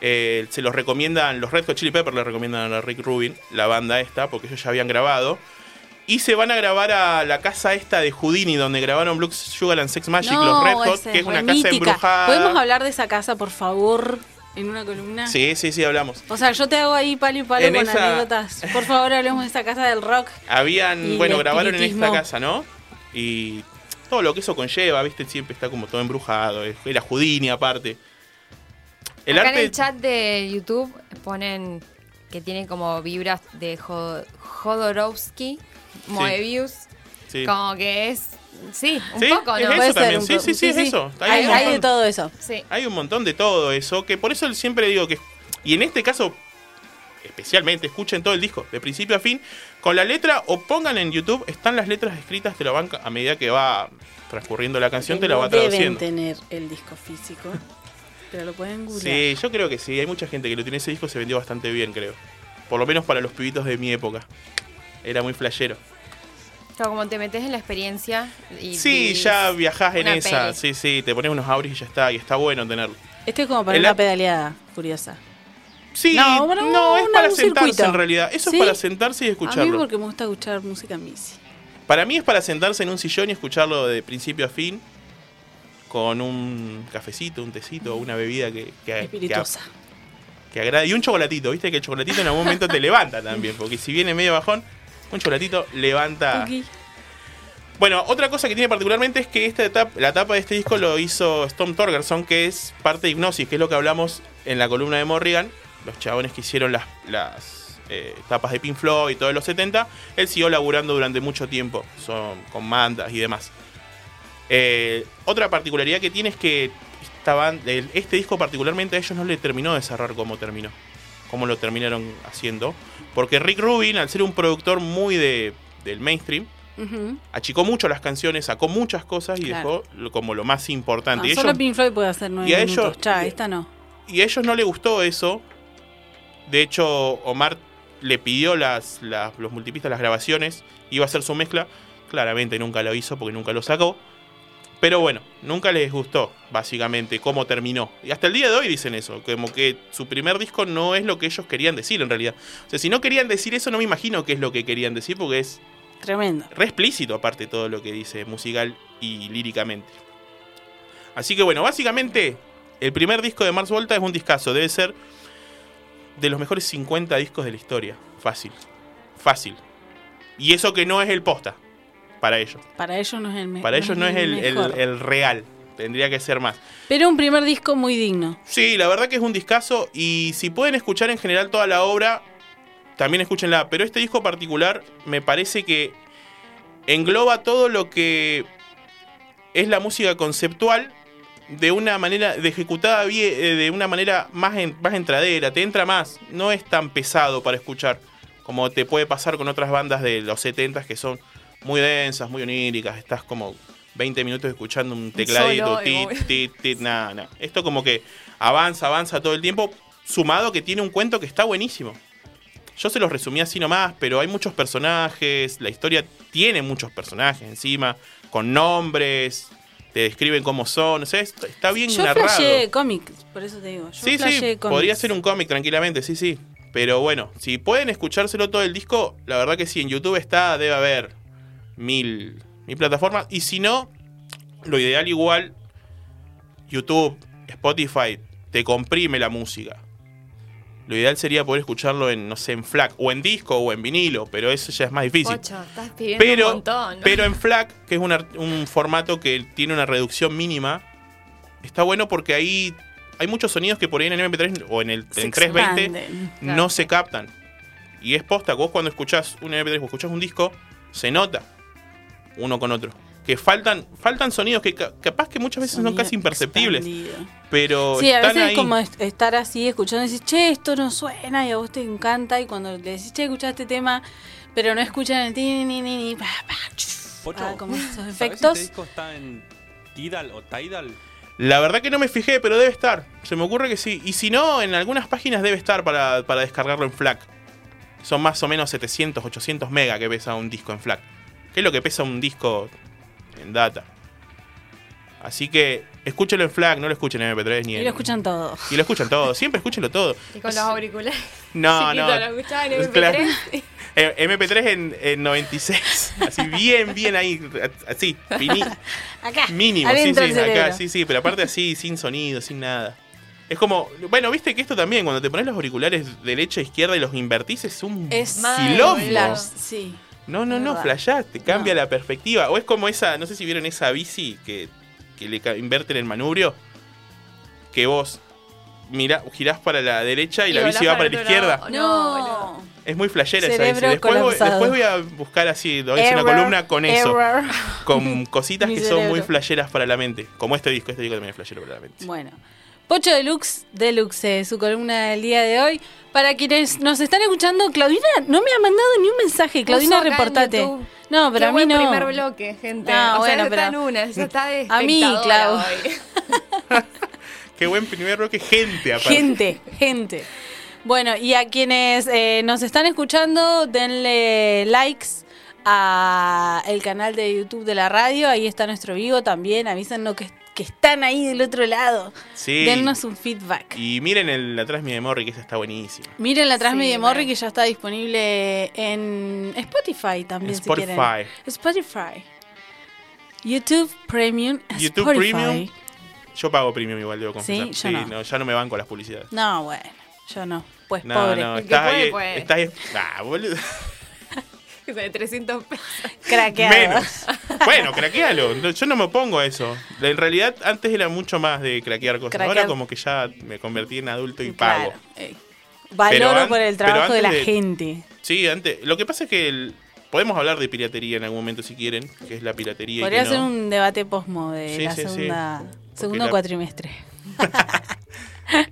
eh, se los recomiendan, los Red Hot Chili Peppers le recomiendan a Rick Rubin, la banda esta, porque ellos ya habían grabado. Y se van a grabar a la casa esta de Houdini, donde grabaron Blue Sugar and Sex Magic, los Red Hot, que es una casa embrujada. ¿Podemos hablar de esa casa, por favor, en una columna? Sí, sí, sí, hablamos. O sea, yo te hago ahí palo y palo En con esa- anécdotas. Por favor, hablemos de esa casa del rock. Habían, bueno, grabaron en esta casa, ¿no? Y todo lo que eso conlleva, ¿viste? Siempre está como todo embrujado. Era Houdini aparte. El Acá arte. en el chat de YouTube ponen que tiene como vibras de Jo- Jodorowsky, Moebius, sí. como que es, sí, un Sí, poco, es ¿no? eso Puede ser también. un Sí, sí, sí, es eso. Hay Hay, de todo eso. Sí. Hay un montón de todo eso, que por eso siempre digo que, y en este caso especialmente, escuchen todo el disco, de principio a fin, con la letra o pongan en YouTube, están las letras escritas, te lo van, a medida que va transcurriendo la canción, te la va No deben traduciendo. tener el disco físico, pero lo pueden googlear. Sí, yo creo que sí, hay mucha gente que lo tiene ese disco, se vendió bastante bien, creo. Por lo menos para los pibitos de mi época. Era muy flashero. Pero como te metes en la experiencia y Sí, ya viajás en esa, peli. sí, sí, te pones unos auris y ya está, y está bueno tenerlo. Este es como para El una pedaleada curiosa. Sí, No, no, para un- es una- para sentarse circuito. en realidad. Eso ¿Sí? es para sentarse y A mí escucharlo. porque me gusta escuchar música en bici. Para mí es para sentarse en un sillón y escucharlo de principio a fin con un cafecito, un tecito, una bebida que, que, que, Espirituosa. que agrade. Y un chocolatito, viste que el chocolatito en algún momento te levanta también, porque si viene medio bajón, un chocolatito levanta. Bueno, otra cosa que tiene particularmente es que esta etapa, la tapa de este disco lo hizo Storm Torgerson, que es parte de Hipnosis, que es lo que hablamos en la columna de Morrigan. Los chabones que hicieron las, las eh, tapas de Pink Floyd y todo de los 70. Él siguió laburando durante mucho tiempo, son, con mandas y demás. Eh, otra particularidad que tiene es que esta ban- el- este disco particularmente a ellos no le terminó de cerrar como terminó. Como lo terminaron haciendo. Porque Rick Rubin, al ser un productor muy de, del mainstream, achicó mucho las canciones, sacó muchas cosas y Claro. dejó lo- como lo más importante. Y, solo ellos, Pink Floyd puede hacer nueve y a minutos. ellos- Ya, esta no. y a ellos no le gustó eso. De hecho, Omar le pidió las, las- los multipistas, las grabaciones, iba a hacer su mezcla. Claramente nunca lo hizo porque nunca lo sacó. Pero bueno, nunca les gustó, básicamente, cómo terminó. Y hasta el día de hoy dicen eso, como que su primer disco no es lo que ellos querían decir en realidad. O sea, si no querían decir eso, no me imagino qué es lo que querían decir, porque es Tremendo. re explícito aparte todo lo que dice musical y líricamente. Así que bueno, básicamente el primer disco de Mars Volta es un discazo, debe ser de los mejores 50 discos de la historia, fácil, fácil. Y eso que no es el posta para ellos, Para ellos no es el me- para ellos no es el, el- mejor. el real, tendría que ser más. Pero un primer disco muy digno. Sí, la verdad que es un discazo y si pueden escuchar en general toda la obra, también escúchenla. Pero este disco particular me parece que engloba todo lo que es la música conceptual de una manera, de ejecutada eh, de una manera más, en- más entradera, te entra más, no es tan pesado para escuchar como te puede pasar con otras bandas de los 70 que son muy densas, muy oníricas, estás como 20 minutos escuchando un tecladito, tit, tit, tit, nada, nada. Esto como que avanza, avanza todo el tiempo, sumado que tiene un cuento que está buenísimo. Yo se los resumí así nomás, pero hay muchos personajes, la historia tiene muchos personajes encima, con nombres, te describen cómo son, o sea, está bien Yo narrado. flashé cómics, por eso te digo. Yo Sí, sí, podría ser un cómic tranquilamente, sí, sí. Pero bueno, si pueden escuchárselo todo el disco, la verdad que sí, en YouTube está, debe haber mil, mil plataformas. Y si no, lo ideal igual, YouTube, Spotify, te comprime la música. Lo ideal sería poder escucharlo en, no sé, en FLAC, o en disco, o en vinilo, pero eso ya es más difícil. Pocho, estás pidiendo un Pero, montón. ¿no? pero en FLAC, que es un, ar- un formato que tiene una reducción mínima, está bueno porque ahí hay muchos sonidos que por ahí en el MP3 o en el en 320 expanden. no se captan. Y es posta, vos cuando escuchás un MP3 o escuchás un disco, se nota uno con otro. Que faltan, faltan sonidos que ca- capaz que muchas veces son Sonido casi imperceptibles, expandido. pero Sí, a están veces ahí. es como est- estar así escuchando y decir, che, esto no suena y a vos te encanta. Y cuando le decís, che, escuchá este tema, pero no escuchan el ti, ni, ni, ni, pa, pa, chuf, Pocho, ah, como esos ¿sabés efectos. si este disco está en Tidal o Tidal? La verdad que no me fijé, pero debe estar. Se me ocurre que sí. Y si no, en algunas páginas debe estar para, para descargarlo en FLAC. Son más o menos 700, 800 mega que pesa un disco en FLAC. Que es lo que pesa un disco en data. Así que escúchelo en FLAC, no lo escuchen en MP3 ni Y en... lo escuchan todo. Y lo escuchan todo. Siempre escúchenlo todo. Y con los auriculares. No, *laughs* no. lo escuchaban en Claro. MP3. *laughs* Eh, MP3 en, en 96. Así, bien, bien ahí. Así, fini- *laughs* Acá. Mínimo, sí, sí, acá, sí, sí, pero aparte así, sin sonido, sin nada. Es como, bueno, viste que esto también, cuando te pones los auriculares derecha e izquierda y los invertís, es un Es quilombo. flash, sí. No, no, no, verdad. flashás, te cambia No. la perspectiva. O es como esa, no sé si vieron esa bici que, que le invierten el manubrio, que vos mirá, girás para la derecha y, la bici va para la izquierda. lado. No. Es muy flashera esa bici. Después voy, colapsado. después voy a buscar así, voy a hacer una Error, columna con eso. error. Con cositas *laughs* que son muy flasheras para la mente. Como este disco, este disco también es flashero para la mente. Bueno. Pocho Deluxe, Deluxe, eh, su columna del día de hoy. Para quienes nos están escuchando, Claudina no me ha mandado ni un mensaje. Claudina, Puso acá en reportate. YouTube. No, pero Qué a mí buen no. primer bloque, gente. Ah, o sea, bueno, está pero- una, ya está de *laughs* A mí, espectadora Clau. hoy. *laughs* Qué buen primer bloque, gente aparte. Gente, gente. Bueno, y a quienes eh, nos están escuchando, denle likes a el canal de YouTube de la radio. Ahí está nuestro vivo también. Avísenos que, que están ahí del otro lado. Sí. Dennos un feedback. Y miren el atrás mi de Morri, que esa está buenísima. Miren la Transmedia Sí, Morri bueno. que ya está disponible en Spotify también, En si quieren. Spotify. Spotify. YouTube Premium. YouTube Spotify. Premium. Yo pago premium igual, debo confesar. Sí, yo no. ya no me banco las publicidades. No, bueno, yo no. Pues No, pobre. no, El estás puede, ahí. puede. Estás ahí. Ah, boludo. *laughs* *laughs* Que de 300 pesos. Craqueado. Menos. *laughs* Bueno, craquealo. Yo no me opongo a eso. En realidad, antes era mucho más de craquear cosas. Craquear. Ahora, como que ya me convertí en adulto y pago. Claro. eh, valoro por el trabajo de la de- gente. Sí, antes. Lo que pasa es que el- podemos hablar de piratería en algún momento si quieren, que es la piratería. y Podría ser no. un debate posmo de Sí, la sí, segunda, segundo la- cuatrimestre. *laughs*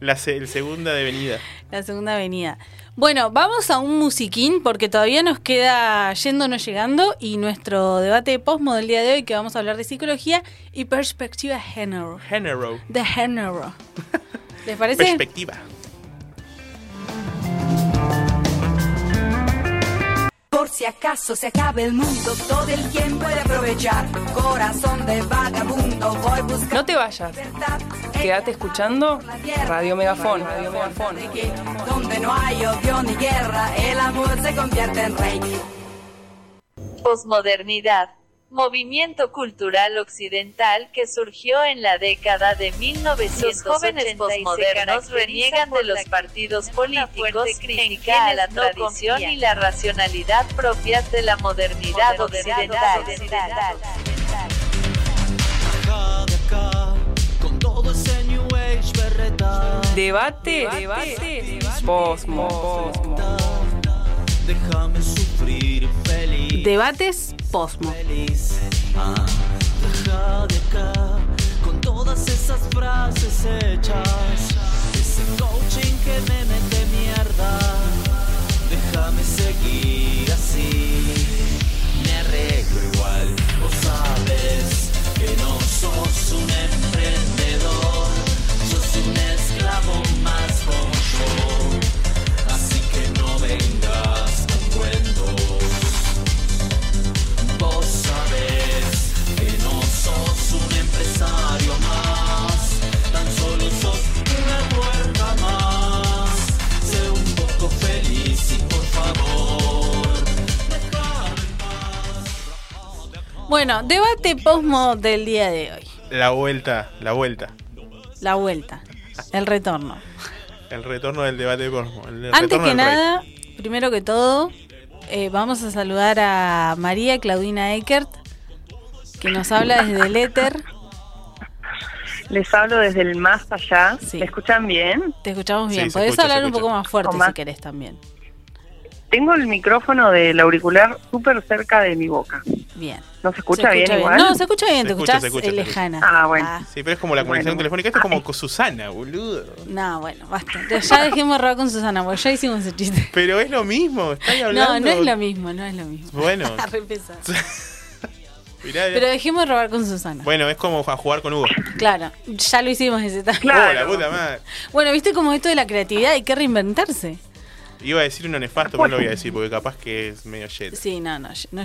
La se- el segunda de venida. La segunda avenida. Bueno, vamos a un musiquín porque todavía nos queda yendo no llegando y nuestro debate posmo del día de hoy que vamos a hablar de psicología y perspectiva género. Género. De género. *laughs* ¿Les parece? Perspectiva. Si acaso se acabe el mundo, todo el quien puede aprovechar. Corazón de vagabundo, voy buscando. No te vayas. Quédate escuchando Radio Megafón. Radio Megafón. Donde no hay odio ni guerra, el amor se convierte en rey. Posmodernidad. Movimiento cultural occidental que surgió en la década de 1980. Los jóvenes posmodernos reniegan de los partidos políticos, crítica a la tradición y la racionalidad propias de la modernidad occidental. Debate. Debate. Posmo. Déjame sufrir. Debates posmo. feliz. Ah, deja de acá con todas esas frases hechas. Ese coaching que me mete mierda. Déjame seguir así. Me arreglo igual. Vos sabes que no sos un emprendedor. Sos un esclavo más como un empresario más, tan solo sos una puerta más. Sé un poco feliz y por favor, déjame en paz. Bueno, debate posmo del día de hoy. La vuelta, la vuelta. La vuelta. El retorno. El retorno del debate el Antes que rey. nada, primero que todo, eh, vamos a saludar a María Claudina Eckert, que nos habla desde el éter. Les hablo desde el más allá. Sí. ¿Me escuchan bien? Te escuchamos bien. Sí, Podés escucha, hablar un poco más fuerte si querés también. Tengo el micrófono del auricular súper cerca de mi boca. Bien. ¿No se escucha, Se bien, igual? No, se escucha bien, Se te escucha, escuchás se escucha, lejana. Ah, bueno. Sí, pero es como la comunicación Bueno. telefónica. Esto es como con Susana, boludo. No, bueno, basta. Ya dejemos robar con Susana, porque ya hicimos ese chiste. Pero es lo mismo, estáis hablando. No, no es lo mismo, no es lo mismo. Bueno. *laughs* *laughs* Mirá, Pero dejemos robar con Susana. Bueno, es como a jugar con Hugo. Claro, ya lo hicimos ese tal. Claro. Oh, la puta madre. Bueno, viste como esto de la creatividad hay que reinventarse. Iba a decir uno nefasto, pero no lo voy a decir porque capaz que es medio jet. Sí, no, no, no.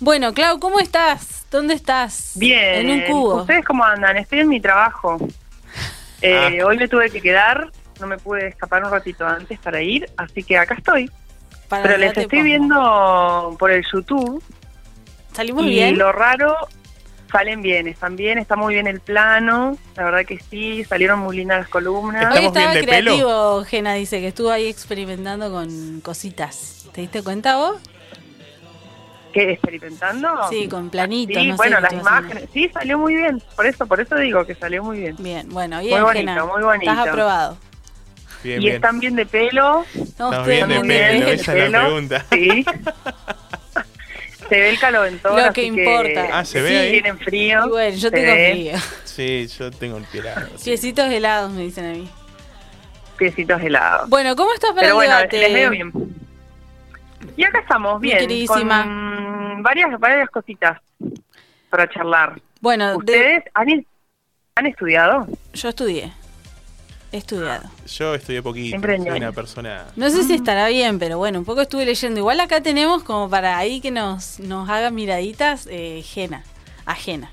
Bueno, Clau, ¿cómo estás? ¿Dónde estás? Bien. En un cubo. ¿Ustedes cómo andan? Estoy en mi trabajo. Eh, Ah. Hoy me tuve que quedar. No me pude escapar un ratito antes para ir, así que acá estoy. Para Pero les estoy viendo por el YouTube Salimos y bien. lo raro salen bien, están bien, está muy bien el plano, la verdad que sí, salieron muy lindas las columnas. Hoy ¿Estamos bien estaba de pelo? creativo, Gena dice que estuvo ahí experimentando con cositas. ¿Te diste cuenta vos? ¿Qué, experimentando? Sí, con planitos. Sí, no bueno, las imágenes, sí, salió muy bien, por eso, por eso digo que salió muy bien. Bien, bueno, bien, Muy bonito, Gena. muy bonito. Estás aprobado. Bien, y bien. están bien de pelo, No, bien de pelo, esa es la pelo. pregunta. sí. *laughs* se ve el calentón, Lo que importa. Ah, ¿se ve sí, ahí? tienen frío. Y bueno, yo tengo ve. frío. Sí, yo tengo el helado, sí. Piecitos helados, me dicen a mí. Piecitos helados. Bueno, ¿cómo estás para Pero el bueno, debate? les veo bien. Y acá estamos, bien, queridísima. con varias, varias cositas para charlar. Bueno, de- ¿Ustedes han, han estudiado? yo estudié. Estudiado. Yo estudié poquito, Siempre soy una persona... No sé si estará bien, pero bueno, un poco estuve leyendo. Igual acá tenemos como para ahí que nos, nos haga miraditas eh, Jena, ajena.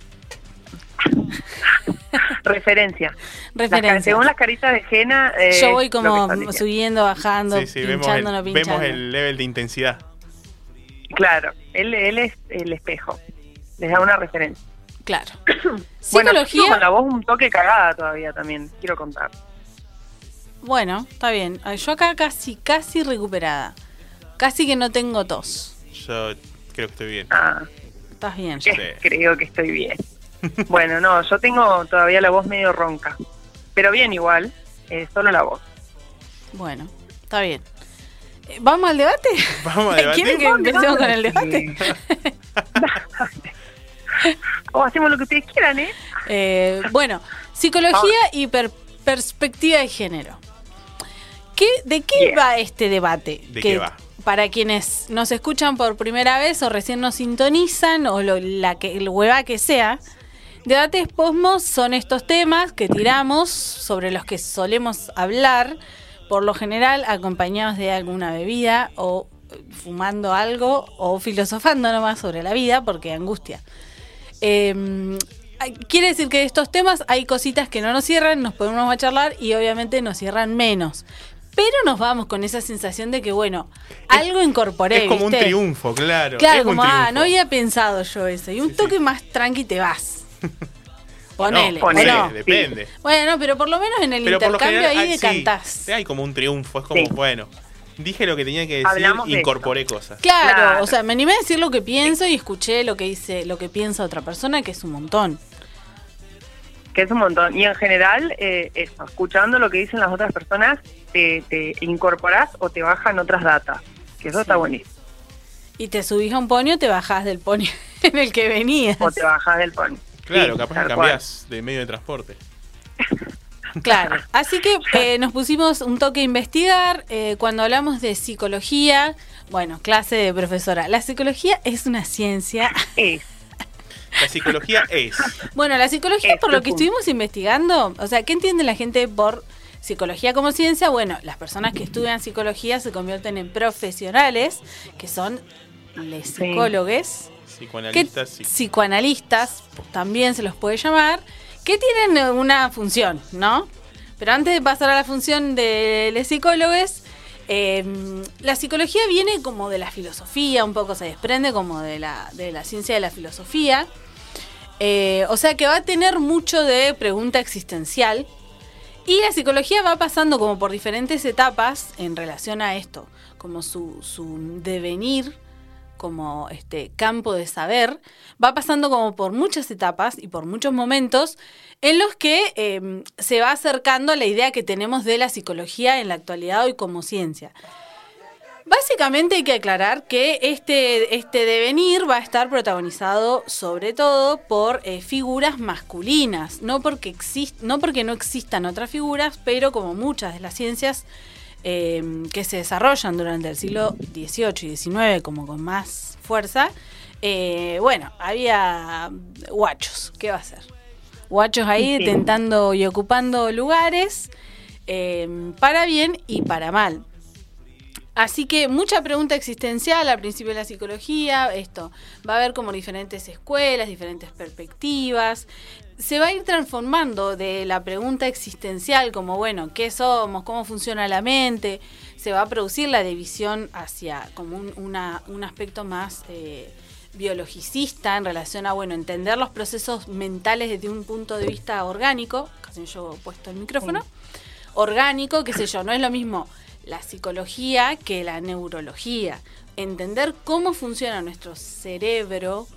Referencia. *laughs* Las Referencia. según las caritas de Jena. eh, Yo voy como subiendo, bajando, Sí, sí, vemos pinchando, el, no pinchando. vemos el level de intensidad. Claro, él, él es el espejo. Les da una referencia. Claro. *coughs* Bueno, Psicología, con la voz un toque cagada todavía también, quiero contar. Bueno, está bien. Yo acá casi, casi recuperada. Casi que no tengo tos. Yo creo que estoy bien. Ah, Estás bien. Sí. creo que estoy bien. *laughs* bueno, no, yo tengo todavía la voz medio ronca. Pero bien igual, eh, solo la voz. Bueno, está bien. Eh, ¿Vamos al debate? *laughs* Vamos a debatir. *laughs* ¿Quieren que empecemos con el debate? O hacemos lo que ustedes quieran, ¿eh? Eh, bueno, psicología y per- perspectiva de género. ¿Qué, ¿De qué va este debate? ¿De Que qué va? Para quienes nos escuchan por primera vez o recién nos sintonizan o lo, la que, el hueva que sea, debates posmos son estos temas que tiramos sobre los que solemos hablar, por lo general acompañados de alguna bebida o fumando algo o filosofando nomás sobre la vida porque angustia. Eh, hay- quiere decir que de estos temas hay cositas que no nos cierran, nos podemos a charlar y obviamente nos cierran menos. Pero nos vamos con esa sensación de que, bueno, algo incorporé. Es como un triunfo, claro. Claro, es como, ah, no había pensado yo eso. Y un toque más tranqui te vas. *laughs* Ponele. No, ¿o ponele, no? sí. depende. Bueno, pero por lo menos en el Pero por lo intercambio general ahí hay, sí, decantás. hay como un triunfo, es como, Sí. bueno, dije lo que tenía que decir, Hablamos de incorporé cosas. Claro, Claro. o sea, me animé a decir lo que pienso y escuché lo que dice, lo que piensa otra persona, que es un montón. Que es un montón. Y en general, eh, eso, escuchando lo que dicen las otras personas, te, te incorporás o te bajan otras datas. Que eso Sí. está buenísimo. Y te subís a un ponio, te bajás del ponio *laughs* en el que venías. O te bajas del pony. Claro, Sí, capaz que cual. cambiás de medio de transporte. *laughs* Claro. Así que *laughs* eh, nos pusimos un toque a investigar. eh, cuando hablamos de psicología, bueno, clase de profesora. La psicología es una ciencia. Es. La psicología es. Bueno, la psicología, Este por lo que punto. estuvimos investigando, o sea, ¿qué entiende la gente por psicología como ciencia? Bueno, las personas que estudian psicología se convierten en profesionales, que son les Sí. psicólogos, que Psicoanalistas, sí. psicoanalistas, también se los puede llamar, que tienen una función, ¿no? Pero antes de pasar a la función de los psicólogos, eh, la psicología viene como de la filosofía, un poco se desprende como de la, de la ciencia de la filosofía. Eh, o sea que va a tener mucho de pregunta existencial. Y la psicología va pasando como por diferentes etapas en relación a esto, como su, su devenir como este campo de saber, va pasando como por muchas etapas y por muchos momentos en los que eh, se va acercando a la idea que tenemos de la psicología en la actualidad hoy como ciencia. Básicamente hay que aclarar que este, este devenir va a estar protagonizado sobre todo por eh, figuras masculinas, no porque, no porque no existan otras figuras, pero como muchas de las ciencias eh, que se desarrollan durante el siglo XVIII y XIX como con más fuerza, eh, bueno, había guachos, ¿qué va a ser? Guachos ahí Sí. tentando y ocupando lugares eh, para bien y para mal. Así que mucha pregunta existencial al principio de la psicología, esto, va a haber como diferentes escuelas, diferentes perspectivas, se va a ir transformando de la pregunta existencial como, bueno, ¿qué somos? ¿Cómo funciona la mente? Se va a producir la división hacia como un, una- un aspecto más eh, biologicista en relación a, bueno, entender los procesos mentales desde un punto de vista orgánico, casi yo he puesto el micrófono, orgánico, qué sé yo, no es lo mismo la psicología que la neurología. Entender cómo funciona nuestro cerebro,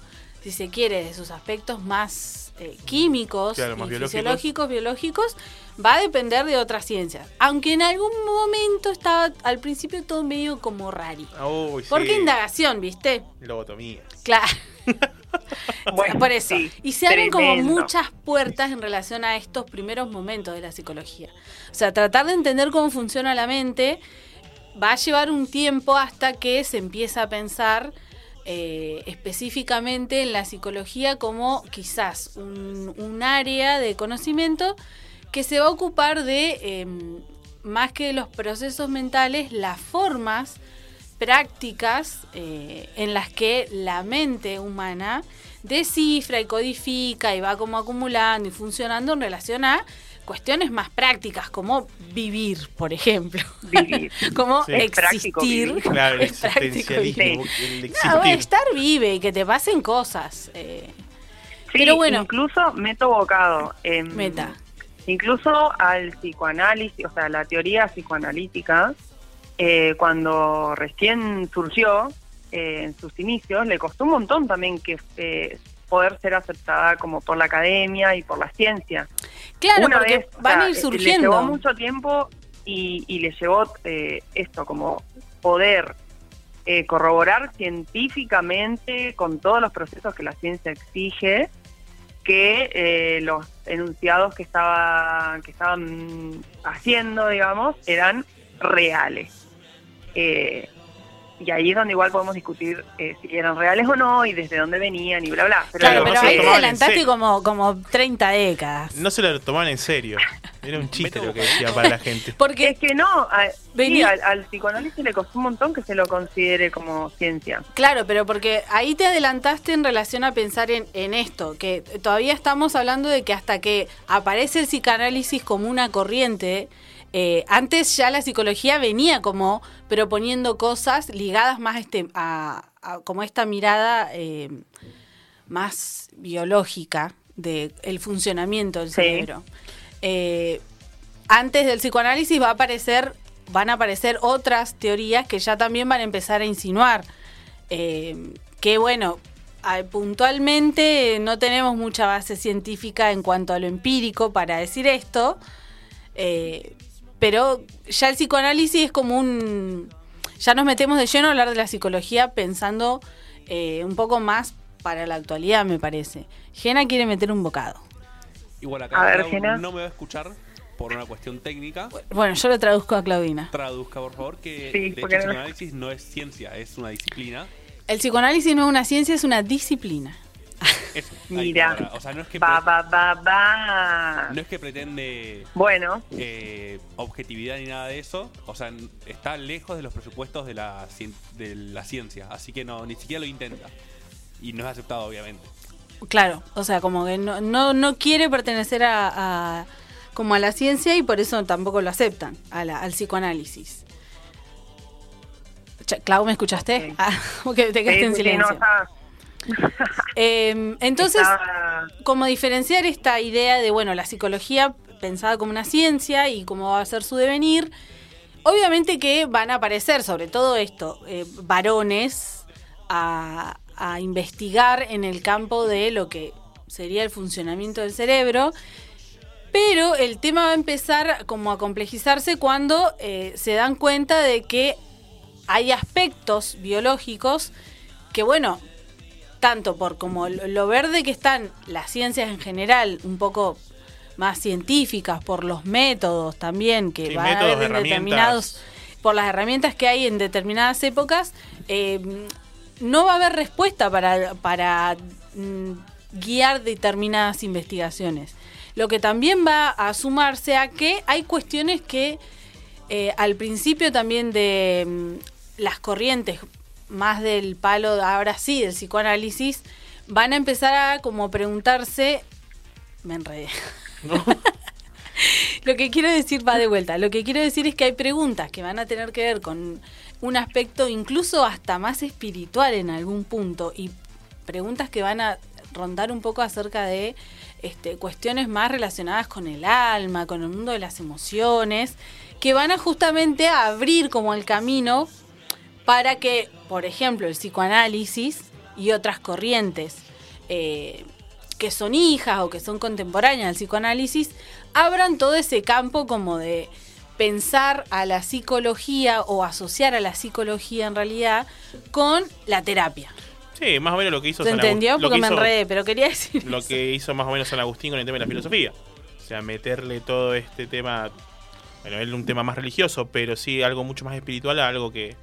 si se quiere, de sus aspectos más eh, químicos Claro, más y biológicos. fisiológicos, biológicos, va a depender de otras ciencias. Aunque en algún momento estaba al principio todo medio como rari. Uy, ¿Por sí. qué indagación, viste? Lobotomía. Claro. *laughs* Bueno, Por eso. sí, y se abren como muchas puertas en relación a estos primeros momentos de la psicología. O sea, tratar de entender cómo funciona la mente va a llevar un tiempo hasta que se empieza a pensar eh, específicamente en la psicología como quizás un, un área de conocimiento que se va a ocupar de, em, más que de los procesos mentales, las formas prácticas eh, en las que la mente humana descifra y codifica y va como acumulando y funcionando en relación a cuestiones más prácticas como vivir, por ejemplo. Vivir. *laughs* como Sí. Es práctico existir. vivir. Claro, el *laughs* Es práctico vivir. el No, estar vive y que te pasen cosas. eh, Sí, Pero bueno. incluso meto bocado. em, Meta. Incluso al psicoanálisis, o sea, la teoría psicoanalítica, eh, cuando recién surgió eh, en sus inicios, le costó un montón también que eh, poder ser aceptada como por la academia y por la ciencia. Claro, Una porque vez, o van sea, a ir Le surgiendo. llevó mucho tiempo y, y le llevó eh, esto, como poder eh, corroborar científicamente con todos los procesos que la ciencia exige que eh, los enunciados que estaba que estaban haciendo, digamos, eran reales. Eh, y ahí es donde igual podemos discutir eh, si eran reales o no y desde dónde venían y bla, bla. Pero Claro, lo pero ahí te adelantaste como, como 30 décadas. No se lo tomaban en serio. Era un *laughs* chiste lo que decía para la gente. *laughs* Porque Es que no, a- sí, al, al psicoanálisis le costó un montón que se lo considere como ciencia. Claro, pero porque ahí te adelantaste en relación a pensar en, en esto, que todavía estamos hablando de que hasta que aparece el psicoanálisis como una corriente, eh, antes ya la psicología venía como proponiendo cosas ligadas más a, este, a, a como esta mirada eh, más biológica del funcionamiento del Sí. cerebro. Eh, antes del psicoanálisis va a aparecer, van a aparecer otras teorías que ya también van a empezar a insinuar que bueno, puntualmente no tenemos mucha base científica en cuanto a lo empírico para decir esto, eh, pero ya el psicoanálisis es como un... Ya nos metemos de lleno a hablar de la psicología pensando eh, un poco más para la actualidad, me parece. Gena quiere meter un bocado. Igual acá A ver, Clau Gena. no me va a escuchar por una cuestión técnica. Bueno, yo lo traduzco a Claudina. Traduzca, por favor, que Sí, de hecho porque el psicoanálisis no es ciencia, es una disciplina. El psicoanálisis no es una ciencia, es una disciplina. *laughs* Es, Mira. o sea, no es que, Va, pre- va, va, va. no es que pretende Bueno, eh, objetividad ni nada de eso. O sea, está lejos de los presupuestos de la, cien- de la ciencia. Así que no, ni siquiera lo intenta. Y no es aceptado, obviamente. Claro, o sea, como que no, no, no quiere pertenecer a, a- como a la ciencia y por eso tampoco lo aceptan, a la- al psicoanálisis. Clau, ¿me escuchaste? Ah, *laughs* porque te quedaste sí, en sí, sí, no, silencio. Eh, entonces, estaba- como diferenciar esta idea de, bueno, la psicología pensada como una ciencia y cómo va a ser su devenir, obviamente que van a aparecer, sobre todo esto, eh, varones a, a investigar en el campo de lo que sería el funcionamiento del cerebro, Pero el tema va a empezar como a complejizarse cuando eh, se dan cuenta de que hay aspectos biológicos que, bueno, tanto por como lo verde que están las ciencias en general, un poco más científicas, por los métodos también, que Sí, van a haber en determinados, por las herramientas que hay en determinadas épocas, eh, no va a haber respuesta para, para mm, guiar determinadas investigaciones. Lo que también va a sumarse a que hay cuestiones que eh, al principio también de mm, las corrientes más del palo, ahora sí, del psicoanálisis, van a empezar a como preguntarse, me enredé. *laughs* Lo que quiero decir va de vuelta. Lo que quiero decir es que hay preguntas que van a tener que ver con un aspecto incluso hasta más espiritual en algún punto y preguntas que van a rondar un poco acerca de este, cuestiones más relacionadas con el alma, con el mundo de las emociones, que van a justamente a abrir como el camino para que, por ejemplo, el psicoanálisis y otras corrientes eh, que son hijas o que son contemporáneas al psicoanálisis, abran todo ese campo como de pensar a la psicología o asociar a la psicología en realidad con la terapia. Sí, más o menos lo que hizo ¿Se San entendió? Porque que me enredé, pero quería decir Lo eso. que hizo más o menos San Agustín con el tema de la filosofía. O sea, meterle todo este tema. Bueno, él un tema más religioso, pero sí algo mucho más espiritual a algo que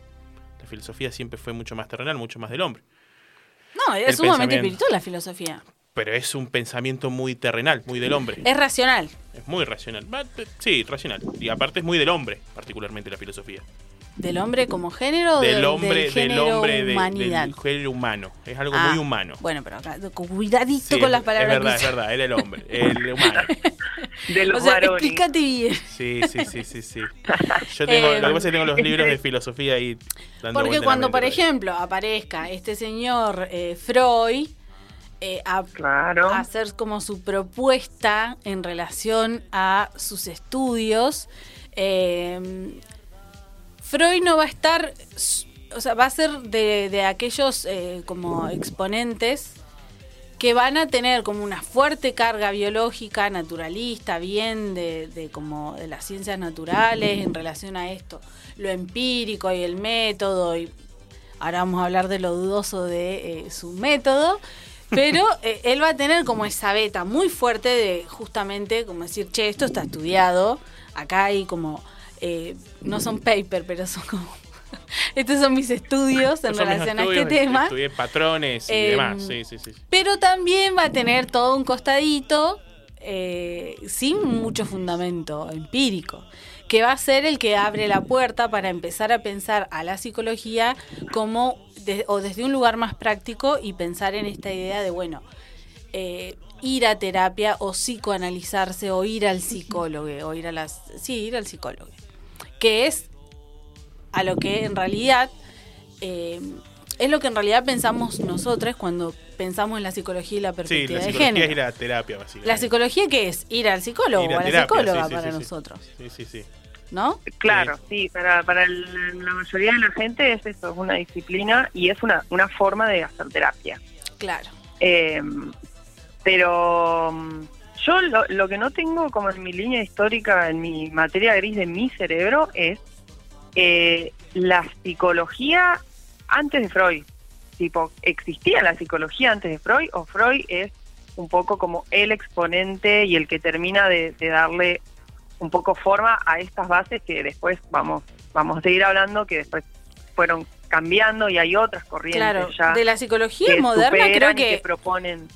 filosofía siempre fue mucho más terrenal, mucho más del hombre. No, el es sumamente pensamiento. espiritual la filosofía. Pero es un pensamiento muy terrenal, muy del hombre. Es racional. Es muy racional. Te- Sí, racional. Y aparte es muy del hombre, particularmente la filosofía. ¿Del hombre como género o Del del, hombre, del hombre, de- humanidad? del género humano. Es algo Ah, muy humano. Bueno, pero acá, cuidadito Sí, con las palabras. Es verdad, que es verdad, él es el hombre, el humano. *laughs* De los O sea, varones. explícate bien. Sí, sí, sí, sí, sí. Yo *laughs* tengo, Eh, lo que pasa es que tengo los libros de *laughs* filosofía ahí dando Porque cuando, por ejemplo, aparezca este señor eh, Freud eh, a, a hacer como su propuesta en relación a sus estudios, eh, Freud no va a estar, o sea, va a ser de, de aquellos eh, como exponentes que van a tener como una fuerte carga biológica, naturalista, bien de, de como de las ciencias naturales en relación a esto, lo empírico y el método, y ahora vamos a hablar de lo dudoso de eh, su método, pero *laughs* eh, él va a tener como esa beta muy fuerte de justamente como decir, che, esto está estudiado, acá hay como, eh, no son paper, pero son como, *laughs* estos son mis estudios en relación a este tema. Estudié patrones y Em, demás. Sí, sí, sí. Pero también va a tener todo un costadito eh, sin mucho fundamento empírico, que va a ser el que abre la puerta para empezar a pensar a la psicología como de- o desde un lugar más práctico y pensar en esta idea de, bueno, eh, ir a terapia o psicoanalizarse o ir al psicólogo o ir a las... Sí, ir al psicólogo. Que es a lo que en realidad eh, es lo que en realidad pensamos nosotros cuando pensamos en la psicología y la Sí, perspectiva la de psicología género. y la terapia, básicamente. La psicología que es ir al psicólogo Ir o a la terapia, psicóloga sí, sí, para nosotros, Sí, sí, sí. ¿no? Claro, sí, para, para el- la mayoría de la gente es eso, es una disciplina y es una, una forma de hacer terapia. Claro. Eh, pero yo lo, lo que no tengo como en mi línea histórica, en mi materia gris de mi cerebro, es eh, la psicología antes de Freud. Tipo, ¿existía la psicología antes de Freud o Freud es un poco como el exponente y el que termina de, de darle un poco forma a estas bases que después vamos vamos a seguir hablando que después fueron cambiando y hay otras corrientes Claro, ya de la psicología que moderna creo y que, proponen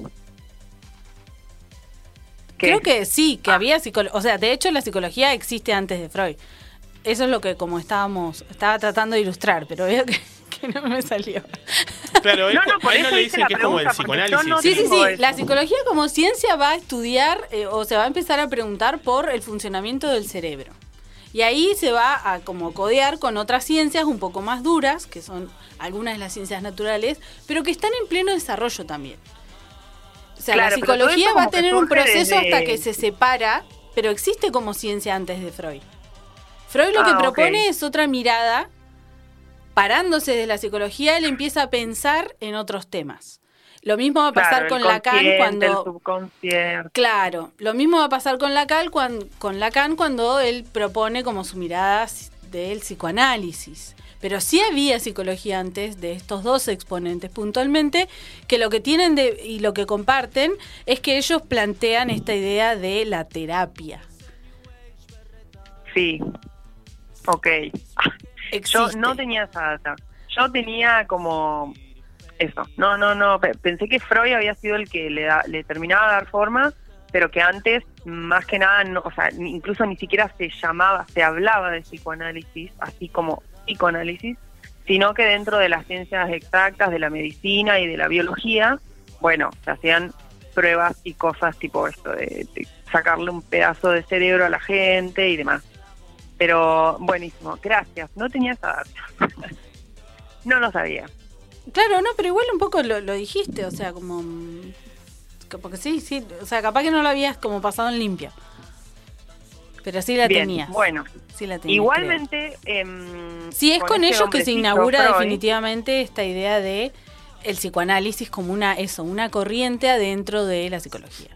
creo que sí, que había psicología, o sea, de hecho la psicología existe antes de Freud. Eso es lo que como estábamos, estaba tratando de ilustrar, pero veo que, *laughs* que no me salió. Claro, No, no, por a él no eso le dicen que es como el psicoanálisis. no Sí, sí, sí. eso. La psicología como ciencia va a estudiar eh, o se va a empezar a preguntar por el funcionamiento del cerebro. Y ahí se va a como codear con otras ciencias un poco más duras, que son algunas de las ciencias naturales, pero que están en pleno desarrollo también. O sea, Claro, la psicología va a tener un proceso desde- hasta que se separa, pero existe como ciencia antes de Freud. Freud lo Ah, que ok. propone es otra mirada, parándose de la psicología, él empieza a pensar en otros temas. Lo mismo va a pasar Claro, con Lacan cuando... El subconsciente. Claro, lo mismo va a pasar con Lacan, cuando, con Lacan cuando él propone como su mirada del psicoanálisis. Pero sí había psicología antes de estos dos exponentes puntualmente, que lo que tienen de, y lo que comparten es que ellos plantean esta idea de la terapia. Sí. Ok. Yo no tenía esa data. Yo tenía como eso. No, no, no. pe- Pensé que Freud había sido el que le, da- le terminaba de dar forma, pero que antes, más que nada, no, o sea, incluso ni siquiera se llamaba, se hablaba de psicoanálisis, así como psicoanálisis, sino que dentro de las ciencias exactas, de la medicina y de la biología, bueno, se hacían pruebas y cosas tipo esto, de, sacarle un pedazo de cerebro a la gente y demás. Pero buenísimo, gracias. No tenía esa data. *laughs* no lo sabía. Claro, no, pero igual un poco lo, lo dijiste, o sea, como... mm, que- Porque sí, sí, o sea, capaz que no lo habías como pasado en limpia. Pero sí la Bien, tenías. Bueno, Sí la tenías, igualmente... em, Sí, es con, este ellos que se inaugura Freud, definitivamente esta idea de el psicoanálisis como una eso, una corriente adentro de la psicología.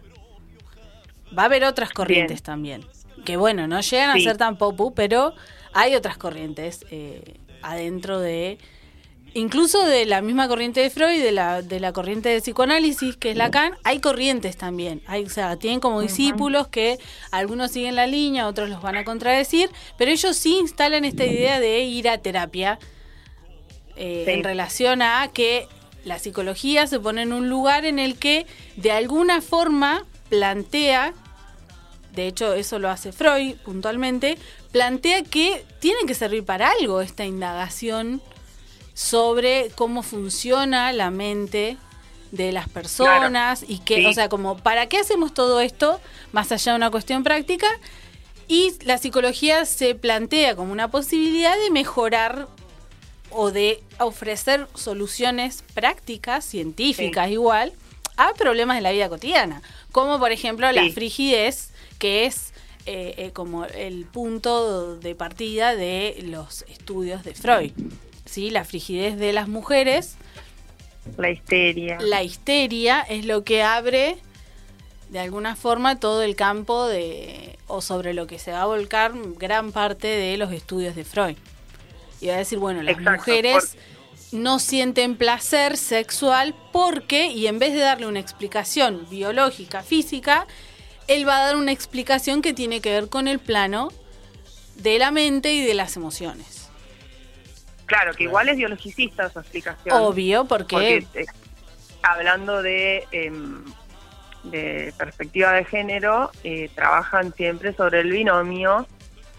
Va a haber otras corrientes también, que bueno, no llegan Sí. a ser tan popu, pero hay otras corrientes eh, adentro de incluso de la misma corriente de Freud, de la de la corriente de psicoanálisis que es Lacan, hay corrientes también. Hay, o sea, tienen como discípulos que algunos siguen la línea, otros los van a contradecir, pero ellos sí instalan esta idea de ir a terapia eh, Sí. en relación a que la psicología se pone en un lugar en el que de alguna forma plantea, de hecho eso lo hace Freud puntualmente, plantea que tiene que servir para algo esta indagación sobre cómo funciona la mente de las personas y que, Sí. o sea, como, ¿para qué hacemos todo esto más allá de una cuestión práctica? Y la psicología se plantea como una posibilidad de mejorar o de ofrecer soluciones prácticas, científicas igual, a problemas de la vida cotidiana, como por ejemplo la frigidez, que es eh, eh, como el punto de partida de los estudios de Freud. ¿Sí? La frigidez de las mujeres, La histeria. la histeria es lo que abre de alguna forma todo el campo de o sobre lo que se va a volcar gran parte de los estudios de Freud. Y va a decir, bueno, las Exacto, mujeres no sienten placer sexual porque, y en vez de darle una explicación biológica, física, él va a dar una explicación que tiene que ver con el plano de la mente y de las emociones. Claro, que igual es biologicista su explicación. Obvio, porque, eh, hablando de, em, de perspectiva de género, eh, trabajan siempre sobre el binomio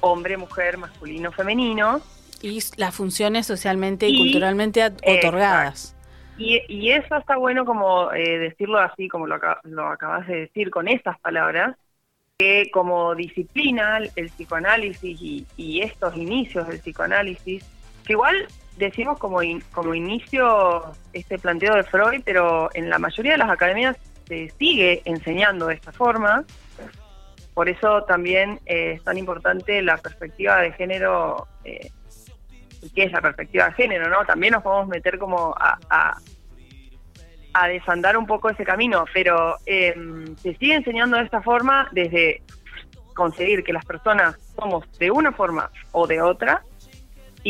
hombre-mujer, masculino-femenino. y las funciones socialmente y, Y- culturalmente otorgadas. Y, y eso está bueno como eh, decirlo así, como lo, aca- lo acabas de decir con estas palabras, que como disciplina el, el psicoanálisis y, y estos inicios del psicoanálisis, igual decimos como, como inicio este planteo de Freud, pero en la mayoría de las academias se sigue enseñando de esta forma. Por eso también eh, es tan importante la perspectiva de género eh, qué es la perspectiva de género, ¿no? También nos podemos meter como a, a, a desandar un poco ese camino, pero eh, se sigue enseñando de esta forma desde conseguir que las personas somos de una forma o de otra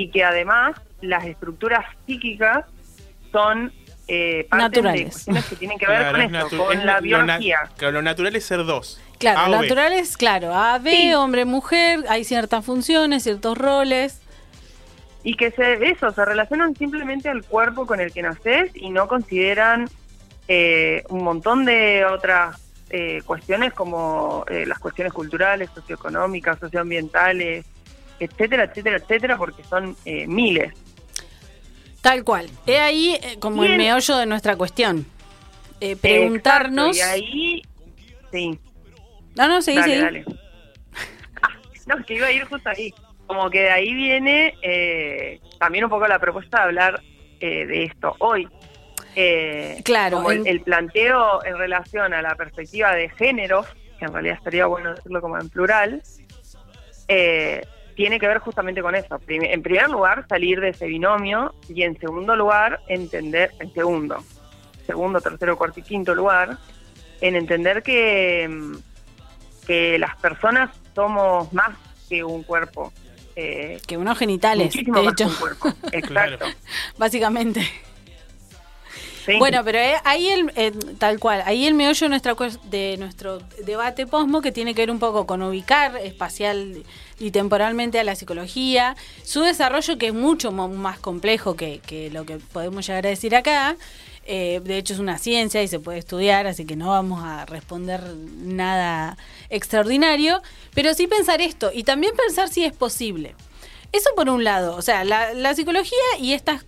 y que además las estructuras psíquicas son eh, de Naturales. cuestiones que tienen que ver Claro, con es esto, con es la lo biología. claro, lo natural es ser dos. Claro, A lo natural es, claro, A, B, hombre, mujer, hay ciertas funciones, ciertos roles. y que se eso se relacionan simplemente al cuerpo con el que naces y no consideran eh, un montón de otras eh, cuestiones como eh, las cuestiones culturales, socioeconómicas, socioambientales, etcétera, etcétera, etcétera, porque son eh, miles. Tal cual. He ahí eh, como el meollo de nuestra cuestión. Eh, preguntarnos. Exacto, y ahí, sí, No, no, seguí, dale, seguí. dale. Ah, no, que iba a ir justo ahí. Como que de ahí viene eh, también un poco la propuesta de hablar eh, de esto hoy. Eh, Claro, como el, en- el planteo en relación a la perspectiva de géneros, que en realidad estaría bueno decirlo como en plural, eh, tiene que ver justamente con eso. En primer lugar, salir de ese binomio y en segundo lugar, entender, en segundo, segundo, tercero, cuarto y quinto lugar, en entender que, mm, que las personas somos más que un cuerpo. eh, Que unos genitales, muchísimo de más que hecho. un cuerpo. *laughs* Exacto. Básicamente. Sí. Bueno, pero eh, ahí el, eh, tal cual, ahí el meollo de, nuestra, de nuestro debate posmo que tiene que ver un poco con ubicar espacial y temporalmente a la psicología, su desarrollo que es mucho más complejo que, que lo que podemos llegar a decir acá. Eh, de hecho es una ciencia y se puede estudiar, así que no vamos a responder nada extraordinario, pero sí pensar esto y también pensar si es posible. Eso por un lado, o sea, la, la psicología y estas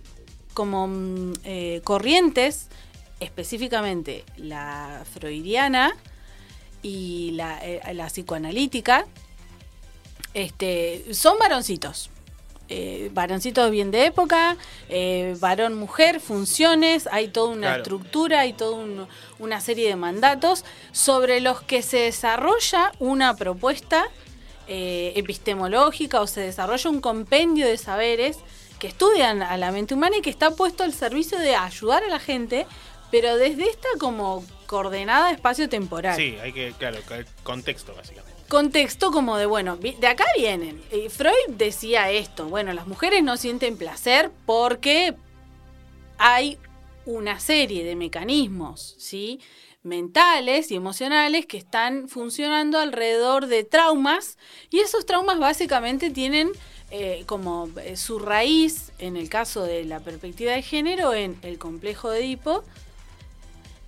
como mm, eh, corrientes, específicamente la freudiana y la, eh, la psicoanalítica, este, son varoncitos. Eh, varoncitos bien de época, eh, varón-mujer, funciones, hay toda una Claro. estructura, hay toda un- una serie de mandatos sobre los que se desarrolla una propuesta eh, epistemológica o se desarrolla un compendio de saberes que estudian a la mente humana y que está puesto al servicio de ayudar a la gente, pero desde esta como coordenada espacio-temporal. Sí, hay que, claro, el contexto básicamente. Contexto como de, bueno, de acá vienen. Freud decía esto, bueno, las mujeres no sienten placer porque hay una serie de mecanismos, ¿sí? mentales y emocionales que están funcionando alrededor de traumas y esos traumas básicamente tienen eh, como eh, su raíz, en el caso de la perspectiva de género, en el complejo de Edipo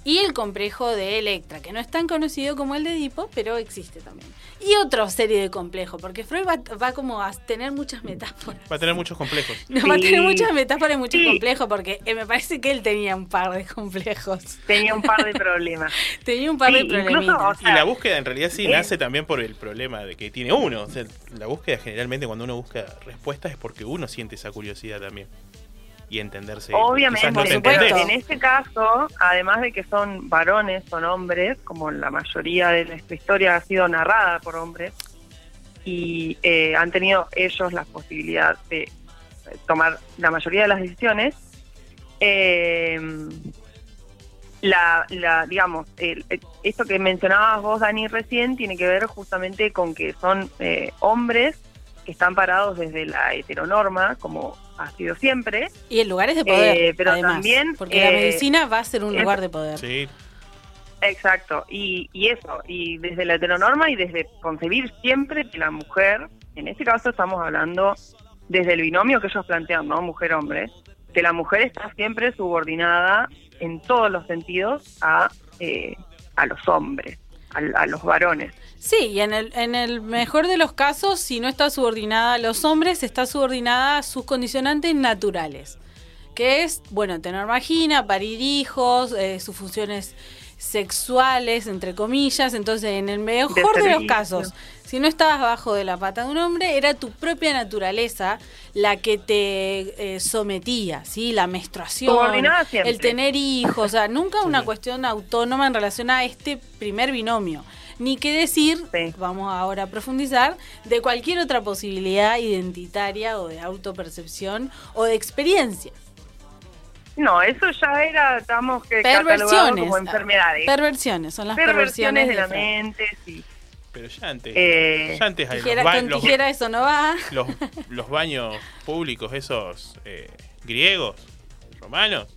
y el complejo de Electra, que no es tan conocido como el de Edipo, pero existe también. Y otra serie de complejos, porque Freud va, va como a tener muchas metáforas. Va a tener muchos complejos. *laughs* No, va a tener muchas metáforas y muchos complejos, porque eh, me parece que él tenía un par de complejos. Tenía un par de *laughs* problemas. tenía un par de problemitas. y la búsqueda en realidad sí eh. nace también por el problema de que tiene uno. O sea, la búsqueda generalmente cuando uno busca respuestas es porque uno siente esa curiosidad también. Y entenderse. Obviamente, no en este caso, además de que son varones, son hombres, como la mayoría de nuestra historia ha sido narrada por hombres, y eh, han tenido ellos la posibilidad de eh, tomar la mayoría de las decisiones, eh, la, la, digamos, el- el- esto que mencionabas vos, Dani, recién, tiene que ver justamente con que son eh, hombres que están parados desde la heteronorma, como ha sido siempre. Y en lugares de poder, Eh, pero además, también, porque la eh, medicina va a ser un es- lugar de poder. Sí. Exacto, y, y eso, y desde la heteronorma y desde concebir siempre que la mujer, en este caso estamos hablando desde el binomio que ellos plantean, ¿no? Mujer-hombre, que la mujer está siempre subordinada en todos los sentidos a, eh, a los hombres, a, a los varones. Sí, y en el, en el mejor de los casos, si no está subordinada a los hombres, está subordinada a sus condicionantes naturales, que es, bueno, tener vagina, parir hijos, eh, sus funciones sexuales, entre comillas, entonces en el mejor de, los casos, si no estabas bajo de la pata de un hombre, era tu propia naturaleza la que te eh, sometía, ¿sí? La menstruación, el tener hijos, o sea, nunca una cuestión autónoma en relación a este primer binomio. Ni qué decir, vamos ahora a profundizar, de cualquier otra posibilidad identitaria o de autopercepción o de experiencia. No, eso ya era, estamos que Perversiones. como enfermedades. Perversiones, son las Perversiones perversiones, de la mente, sí. Pero ya antes. Eh, ya antes hay los, Tijera, ba- con los- tijera eso no va. los, los baños públicos, esos eh, griegos, romanos.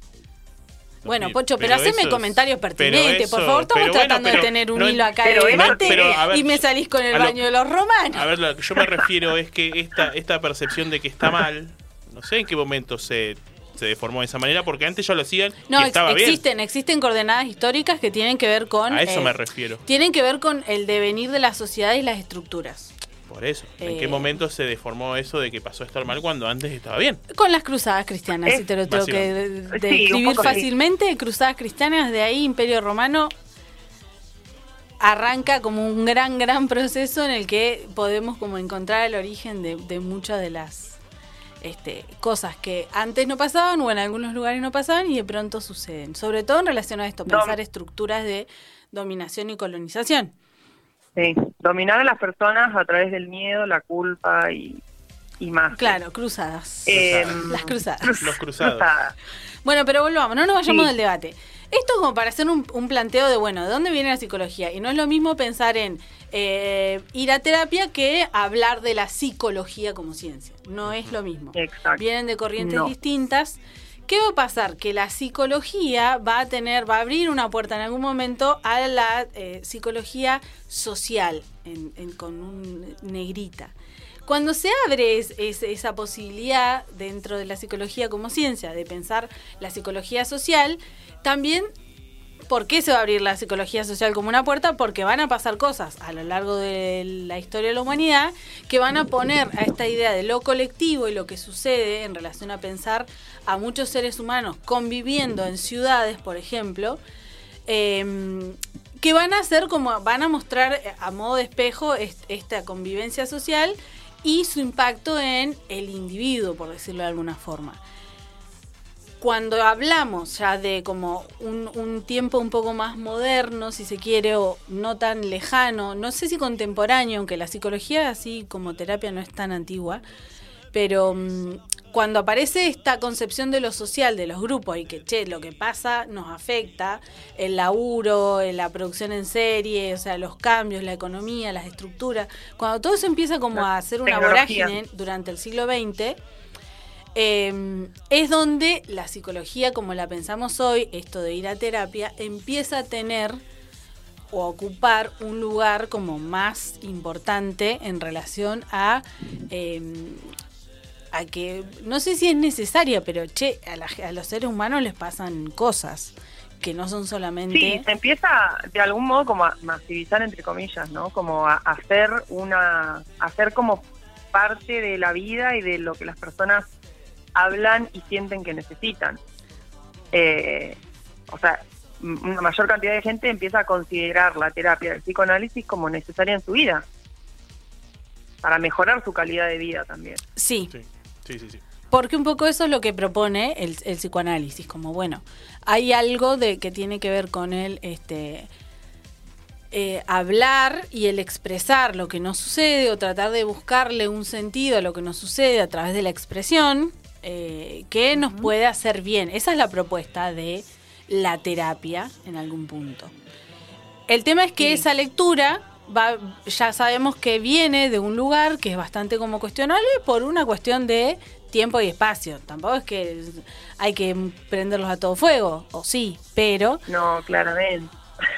Bueno, Pocho, pero, pero haceme es- comentarios pertinentes, por favor. Estamos bueno, tratando de tener un no- hilo acá pero de eso- debate pero, ver, y me salís con el lo- baño de los romanos. A ver, lo que yo me refiero es que esta, esta percepción de que está mal, no sé en qué momento se, se deformó de esa manera, porque antes ya lo hacían No, y ex- estaba bien. existen, existen coordenadas históricas que tienen que ver con... A eso eh, me refiero. Tienen que ver con el devenir de la sociedad y las estructuras. Por eso. ¿En Eh, qué momento se deformó eso de que pasó a estar mal cuando antes estaba bien? Con las cruzadas cristianas, Es- si te lo tengo que de- describir Sí, sí. fácilmente. Cruzadas cristianas, de ahí Imperio Romano arranca como un gran, gran proceso en el que podemos como encontrar el origen de, de muchas de las este, cosas que antes no pasaban o en algunos lugares no pasaban y de pronto suceden. Sobre todo en relación a esto, No. pensar estructuras de dominación y colonización. Sí, dominar a las personas a través del miedo, la culpa y, y más. Claro, cruzadas. Eh, Las cruzadas. Los cruzados. Cruzadas. Bueno, pero volvamos, no nos vayamos Sí. del debate. Esto como para hacer un, un planteo de, bueno, ¿de dónde viene la psicología? Y no es lo mismo pensar en eh, ir a terapia que hablar de la psicología como ciencia. No es lo mismo. Exacto. Vienen de corrientes No. distintas. ¿Qué va a pasar? Que la psicología va a tener, va a abrir una puerta en algún momento a la eh, psicología social, con un negrita. Cuando se abre es- esa posibilidad dentro de la psicología como ciencia, de pensar la psicología social, también ¿Por qué se va a abrir la psicología social como una puerta? Porque van a pasar cosas a lo largo de la historia de la humanidad que van a poner a esta idea de lo colectivo y lo que sucede en relación a pensar a muchos seres humanos conviviendo en ciudades, por ejemplo, eh, que van a hacer como, van a mostrar eh, a modo de espejo est- esta convivencia social y su impacto en el individuo, por decirlo de alguna forma cuando hablamos ya de como un, un tiempo un poco más moderno, si se quiere, o no tan lejano, no sé si contemporáneo, aunque la psicología así como terapia no es tan antigua, pero mm, cuando aparece esta concepción de lo social, de los grupos, y que, che, lo que pasa nos afecta, el laburo, la producción en serie, o sea, los cambios, la economía, las estructuras, cuando todo eso empieza como a hacer una tecnología. vorágine durante el siglo XX, eh, es donde la psicología, como la pensamos hoy, esto de ir a terapia, empieza a tener o a ocupar un lugar como más importante en relación a, eh, a que, no sé si es necesaria, pero che, a, los seres humanos les pasan cosas que no son solamente... Sí, se empieza de algún modo como a masivizar entre comillas, ¿no? Como a hacer una, hacer como parte de la vida y de lo que las personas hablan y sienten que necesitan. Eh, o sea, una mayor cantidad de gente empieza a considerar la terapia del psicoanálisis como necesaria en su vida para mejorar su calidad de vida también. Sí. Sí, sí, sí. Porque un poco eso es lo que propone el, el psicoanálisis, como bueno, hay algo de que tiene que ver con el este eh, hablar y el expresar lo que nos sucede o tratar de buscarle un sentido a lo que nos sucede a través de la expresión eh, que nos puede hacer bien. Esa es la propuesta de la terapia en algún punto. El tema es que esa lectura va, ya sabemos que viene de un lugar que es bastante como cuestionable por una cuestión de tiempo y espacio. Tampoco es que hay que prenderlos a todo fuego, o sí, pero No, claramente.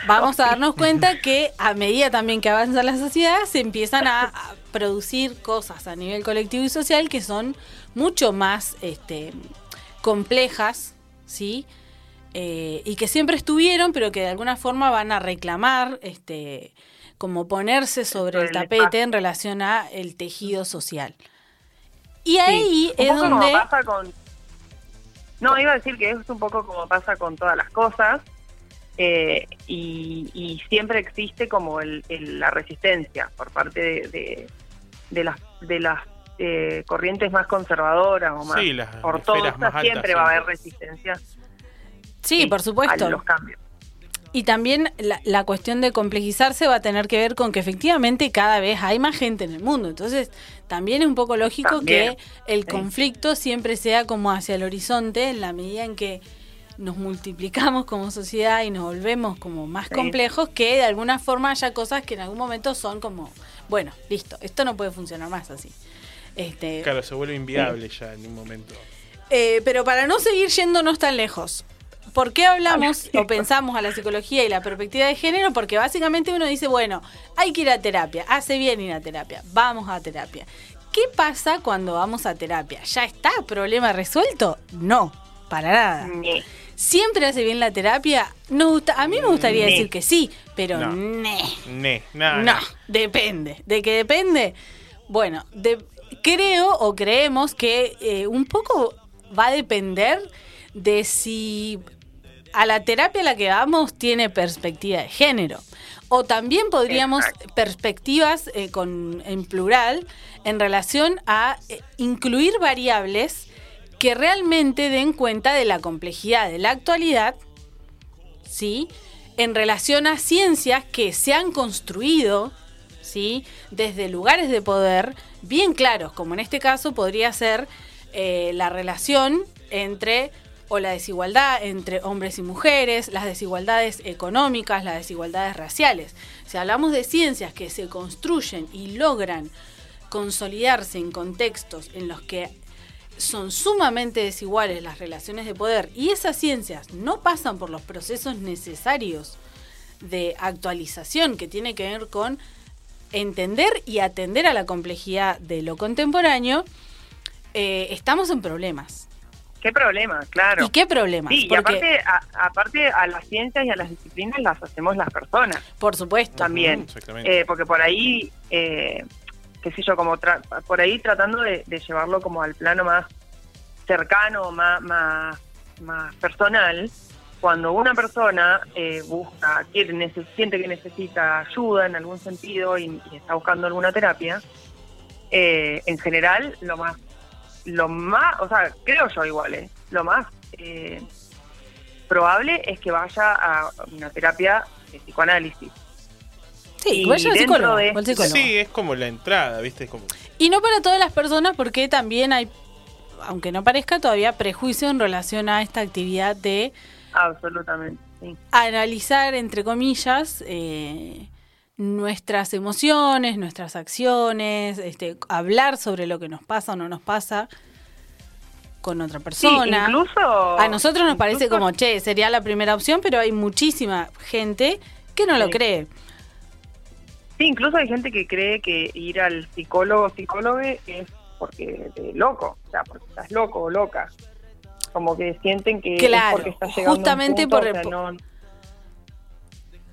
vamos a *laughs* darnos cuenta que a medida también que avanza la sociedad se empiezan a, a producir cosas a nivel colectivo y social que son mucho más este, complejas, ¿sí? Eh, y que siempre estuvieron, pero que de alguna forma van a reclamar, este, como ponerse sobre el tapete en relación a el tejido social. Y Sí, ahí un es poco donde... como pasa con no iba a decir que es un poco como pasa con todas las cosas eh, y, y siempre existe como el, el- la resistencia por parte de, de, de las de las eh, corrientes más conservadoras o más Sí, las ortodoxas más altas siempre va a haber resistencia Sí, por supuesto. a los cambios Y también la, la cuestión de complejizarse va a tener que ver con que efectivamente cada vez hay más gente en el mundo. Entonces, también es un poco lógico También, que el sí. conflicto siempre sea como hacia el horizonte en la medida en que nos multiplicamos como sociedad y nos volvemos como más Sí. complejos, que de alguna forma haya cosas que en algún momento son como, bueno, listo, esto no puede funcionar más así. Este, Claro, se vuelve inviable ya en un momento. eh, pero para no seguir yéndonos tan lejos, ¿por qué hablamos *laughs* o pensamos a la psicología y la perspectiva de género? Porque básicamente uno dice, bueno, hay que ir a terapia, hace bien ir a terapia, vamos a terapia. ¿Qué pasa cuando vamos a terapia? ¿Ya está? ¿Problema resuelto? No, para nada. ¿Siempre hace bien la terapia? Nos gusta, a mí me gustaría Ne. decir que sí, pero No. ne. Ne, nada. No, nada. depende. ¿De qué depende? Bueno, de- creo o creemos que eh, un poco va a depender de si a la terapia a la que vamos tiene perspectiva de género. O también podríamos Exacto. perspectivas eh, con, en plural en relación a eh, incluir variables que realmente den cuenta de la complejidad de la actualidad ¿sí? En relación a ciencias que se han construido, ¿sí? Desde lugares de poder bien claros, como en este caso podría ser eh, la relación entre o la desigualdad entre hombres y mujeres, las desigualdades económicas, las desigualdades raciales. Si hablamos de ciencias que se construyen y logran consolidarse en contextos en los que son sumamente desiguales las relaciones de poder y esas ciencias no pasan por los procesos necesarios de actualización que tiene que ver con entender y atender a la complejidad de lo contemporáneo, eh, estamos en problemas. ¿Qué problema? Claro. ¿Y qué problemas? Sí, y aparte a, aparte a las ciencias y a las disciplinas las hacemos las personas. Por supuesto. También. Exactamente. Eh, porque por ahí, eh, qué sé yo, como tra- por ahí tratando de, de llevarlo como al plano más cercano, más, más, más personal, cuando una persona eh, busca, quiere, siente que necesita ayuda en algún sentido y, y está buscando alguna terapia, eh, en general lo más, lo más, o sea, creo yo igual, eh, lo más eh, probable es que vaya a una terapia de psicoanálisis. Sí, Y psicólogo, de psicólogo. Sí, es como la entrada, ¿viste? Es como... Y no para todas las personas porque también hay, aunque no parezca todavía, prejuicio en relación a esta actividad de Absolutamente, sí. analizar, entre comillas, eh, nuestras emociones, nuestras acciones, este, hablar sobre lo que nos pasa o no nos pasa con otra persona. incluso- a nosotros nos parece como, che, sería la primera opción, pero hay muchísima gente que no lo cree. Sí, incluso hay gente que cree que ir al psicólogo o psicólogo es porque de loco, o sea, porque estás loco o loca. Como que sienten que Claro, es porque estás llegando justamente a un punto, por- o sea, por- no-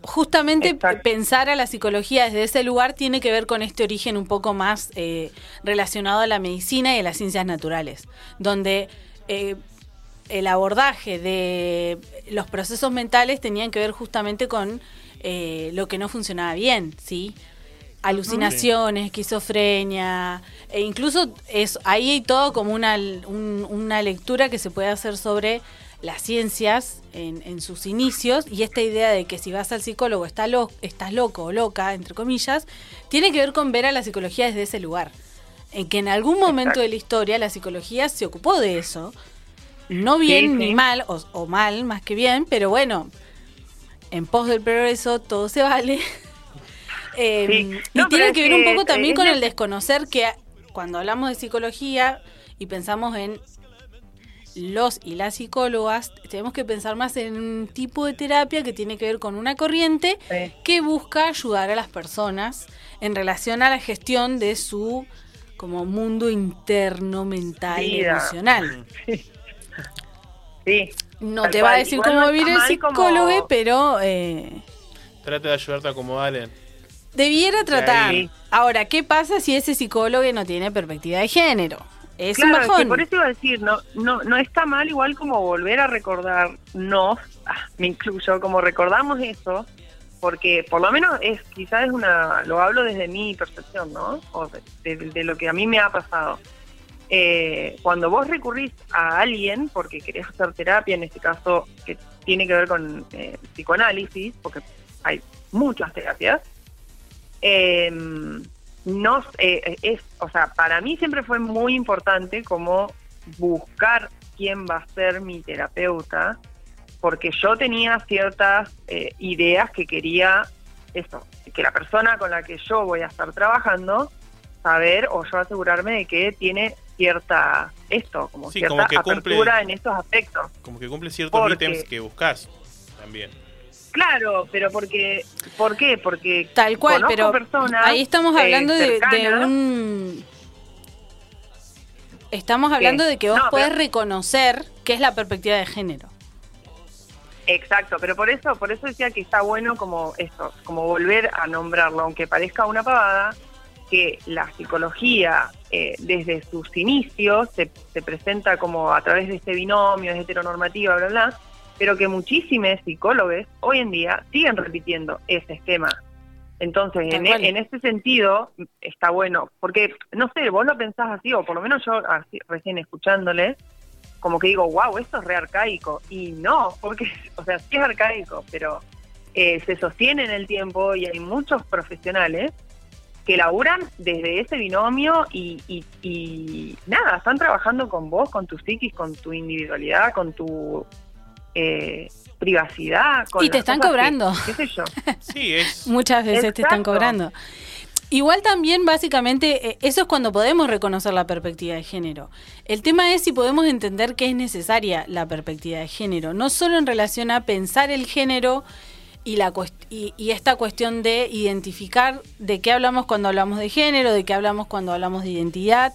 Justamente pensar a la psicología desde ese lugar tiene que ver con este origen un poco más eh, relacionado a la medicina y a las ciencias naturales, donde eh, el abordaje de los procesos mentales tenían que ver justamente con eh, lo que no funcionaba bien, ¿sí? Alucinaciones, esquizofrenia, e incluso es, ahí hay todo como una, un- una lectura que se puede hacer sobre las ciencias en, en sus inicios y esta idea de que si vas al psicólogo está lo, estás loco o loca, entre comillas, tiene que ver con ver a la psicología desde ese lugar. En que en algún momento de la historia la psicología se ocupó de eso, no bien Sí, ni mal, o, o mal más que bien, pero bueno, en pos del progreso todo se vale. *laughs* Eh, Sí. Y tiene que ver un poco también eh, con el de- desconocer que cuando hablamos de psicología y pensamos en los y las psicólogas, tenemos que pensar más en un tipo de terapia que tiene que ver con una corriente que busca ayudar a las personas en relación a la gestión de su como mundo interno, mental y emocional. *laughs* Sí. No Tal te va a decir Igual cómo no vivir el como- psicólogo, pero eh, Trata de ayudarte a acomodar. Debiera tratar. Sí. Ahora, ¿qué pasa si ese psicólogo no tiene perspectiva de género? Es un Claro, es que bajón. por eso iba a decir, no, no, no está mal igual como volver a recordarnos, ah, me incluyo, como recordamos eso, porque por lo menos es, quizás es una, lo hablo desde mi percepción, ¿no? O de, de- de lo que a mí me ha pasado. Eh, cuando vos recurrís a alguien porque querés hacer terapia, en este caso que tiene que ver con eh, psicoanálisis, porque hay muchas terapias, eh, no eh, es, o sea, para mí siempre fue muy importante como buscar quién va a ser mi terapeuta, porque yo tenía ciertas eh, ideas que quería eso, que la persona con la que yo voy a estar trabajando saber o yo asegurarme de que tiene cierta esto, como Sí, cierta como que cumple- apertura en estos aspectos. Como que cumple ciertos Porque- ítems que buscas también. Claro, pero porque ¿por qué? Porque Tal cual, pero personas, ahí estamos eh, hablando de, un... Estamos ¿Qué? hablando de que vos No, podés pero- reconocer qué es la perspectiva de género. Exacto, pero por eso, por eso decía que está bueno como esto, como volver a nombrarlo, aunque parezca una pavada, que la psicología eh, desde sus inicios se, se presenta como a través de este binomio, es heteronormativa, bla, bla, pero que muchísimos psicólogos hoy en día siguen repitiendo ese esquema. Entonces, en, e- en este sentido, está bueno, porque, no sé, vos lo pensás así, o por lo menos yo así, recién escuchándole, como que digo, wow, esto es re arcaico. Y no, porque, *laughs* o sea, sí es arcaico, pero eh, se sostiene en el tiempo y hay muchos profesionales que laburan desde ese binomio y, y- y nada, están trabajando con vos, con tu psiquis, con tu individualidad, con tu eh, privacidad. Con Y te están que- cobrando. ¿Qué sé yo? *laughs* Sí, es. *laughs* Muchas veces te están cobrando. Igual también, básicamente, eh, eso es cuando podemos reconocer la perspectiva de género. El tema es si podemos entender que es necesaria la perspectiva de género, no solo en relación a pensar el género y, la cuest- y, y esta cuestión de identificar de qué hablamos cuando hablamos de género, de qué hablamos cuando hablamos de identidad,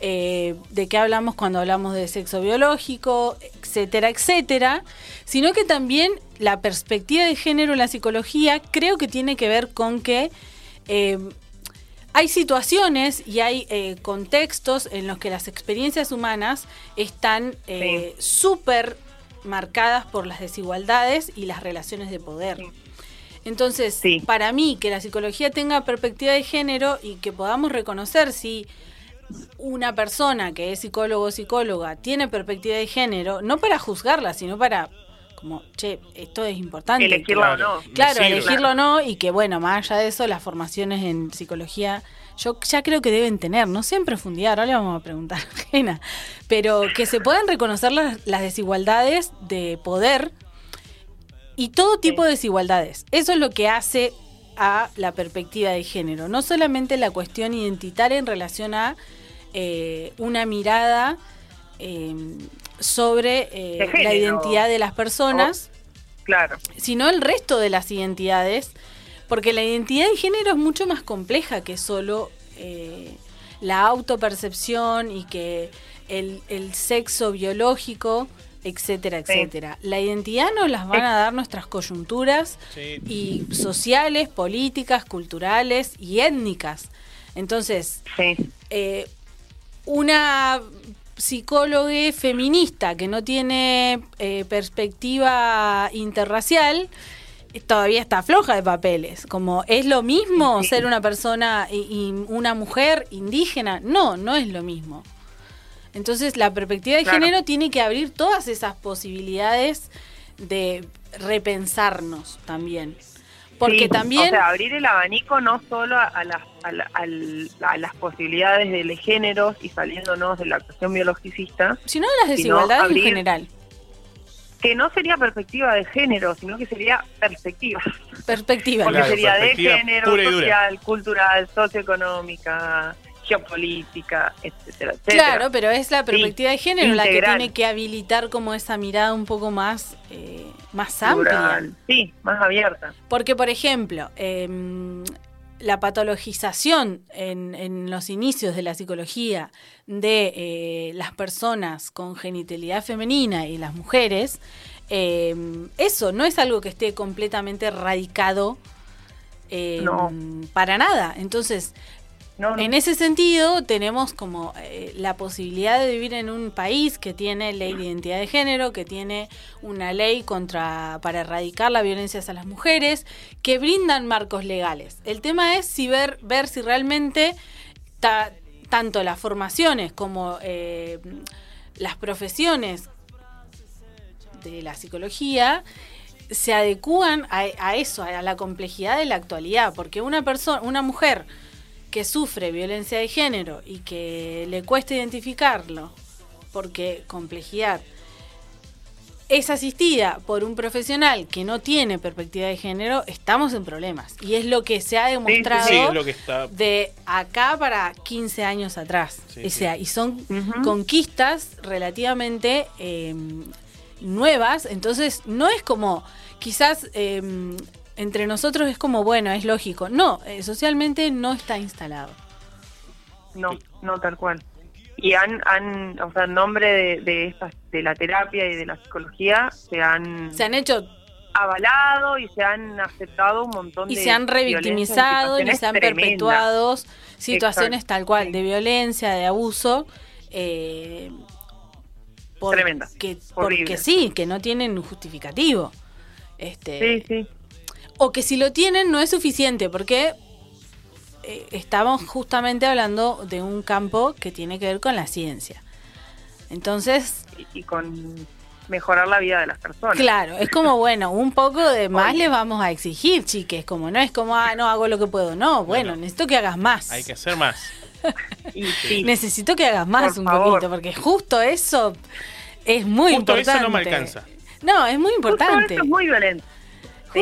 eh, de qué hablamos cuando hablamos de sexo biológico, etcétera, etcétera, sino que también la perspectiva de género en la psicología creo que tiene que ver con que eh, hay situaciones y hay eh, contextos en los que las experiencias humanas están súper marcadas por las desigualdades y las relaciones de poder. Entonces, para mí, que la psicología tenga perspectiva de género y que podamos reconocer si una persona que es psicólogo o psicóloga tiene perspectiva de género, no para juzgarla, sino para como, che, esto es importante. Elegirla o no. Claro, elegirlo o no, y que bueno, más allá de eso, las formaciones en psicología, yo ya creo que deben tener, no sé en profundidad, ahora le vamos a preguntar a Jena, pero que se puedan reconocer las, las desigualdades de poder y todo tipo de desigualdades. Eso es lo que hace a la perspectiva de género, no solamente la cuestión identitaria en relación a eh, una mirada eh, sobre eh, la identidad de las personas, Claro. sino el resto de las identidades, porque la identidad de género es mucho más compleja que solo eh, la autopercepción y que el, el sexo biológico, etcétera, etcétera. La identidad nos las van a dar nuestras coyunturas y sociales, políticas, culturales y étnicas. Entonces, eh, una psicóloga feminista que no tiene eh, perspectiva interracial eh, todavía está floja de papeles. Como es lo mismo ser una persona y, y una mujer indígena. No, no es lo mismo. Entonces la perspectiva de Claro. género tiene que abrir todas esas posibilidades de repensarnos también. Porque Sí, también... O sea, abrir el abanico no solo a, a las, a, la- a las posibilidades de los géneros y saliéndonos de la cuestión biologicista. Sino de las desigualdades en general. Que no sería perspectiva de género, sino que sería perspectiva. Perspectiva. Porque Claro, sería de género, social, cultural, socioeconómica, geopolítica, etcétera, etcétera. Claro, pero es la perspectiva de género la que tiene que habilitar como esa mirada un poco más, eh, más amplia. Sí, más abierta. Porque, por ejemplo, em, la patologización en, en los inicios de la psicología de eh, las personas con genitalidad femenina y las mujeres, em, eso no es algo que esté completamente radicado em, No. para nada. Entonces, en ese sentido, tenemos como eh, la posibilidad de vivir en un país que tiene ley de identidad de género, que tiene una ley contra para erradicar la violencia hacia las mujeres, que brindan marcos legales. El tema es si ver, ver si realmente ta- tanto las formaciones como eh, las profesiones de la psicología se adecúan a, a eso, a la complejidad de la actualidad, porque una persona, una mujer que sufre violencia de género y que le cuesta identificarlo, porque complejidad, es asistida por un profesional que no tiene perspectiva de género, estamos en problemas. Y es lo que se ha demostrado Sí, es lo que está. de acá para 15 años atrás. Sí, o sea, y son conquistas relativamente eh, nuevas, entonces no es como, quizás eh, entre nosotros es como, bueno, es lógico. No, eh, socialmente no está instalado. No, no tal cual. Y han, han o sea, en nombre de, de, de la terapia y de la psicología, se han, Se han hecho avalado y se han aceptado un montón y de se han y revictimizado y se han tremendas. perpetuado situaciones Exacto. tal cual de violencia, de abuso. Eh, por- Tremenda, horrible. porque sí, que no tienen un justificativo. Este, Sí, sí. O que si lo tienen no es suficiente, porque eh, estamos justamente hablando de un campo que tiene que ver con la ciencia. Entonces, y con mejorar la vida de las personas. Claro, es como, *laughs* bueno, un poco de más le vamos a exigir, chiques, como no es como, ah, no, hago lo que puedo, no, bueno, necesito que hagas más. Hay que hacer más. *laughs* Y sí, Necesito que hagas más Por un favor. poquito, porque justo eso es muy Justo eso importante. no me alcanza. No, es muy Justo importante. eso es muy violento.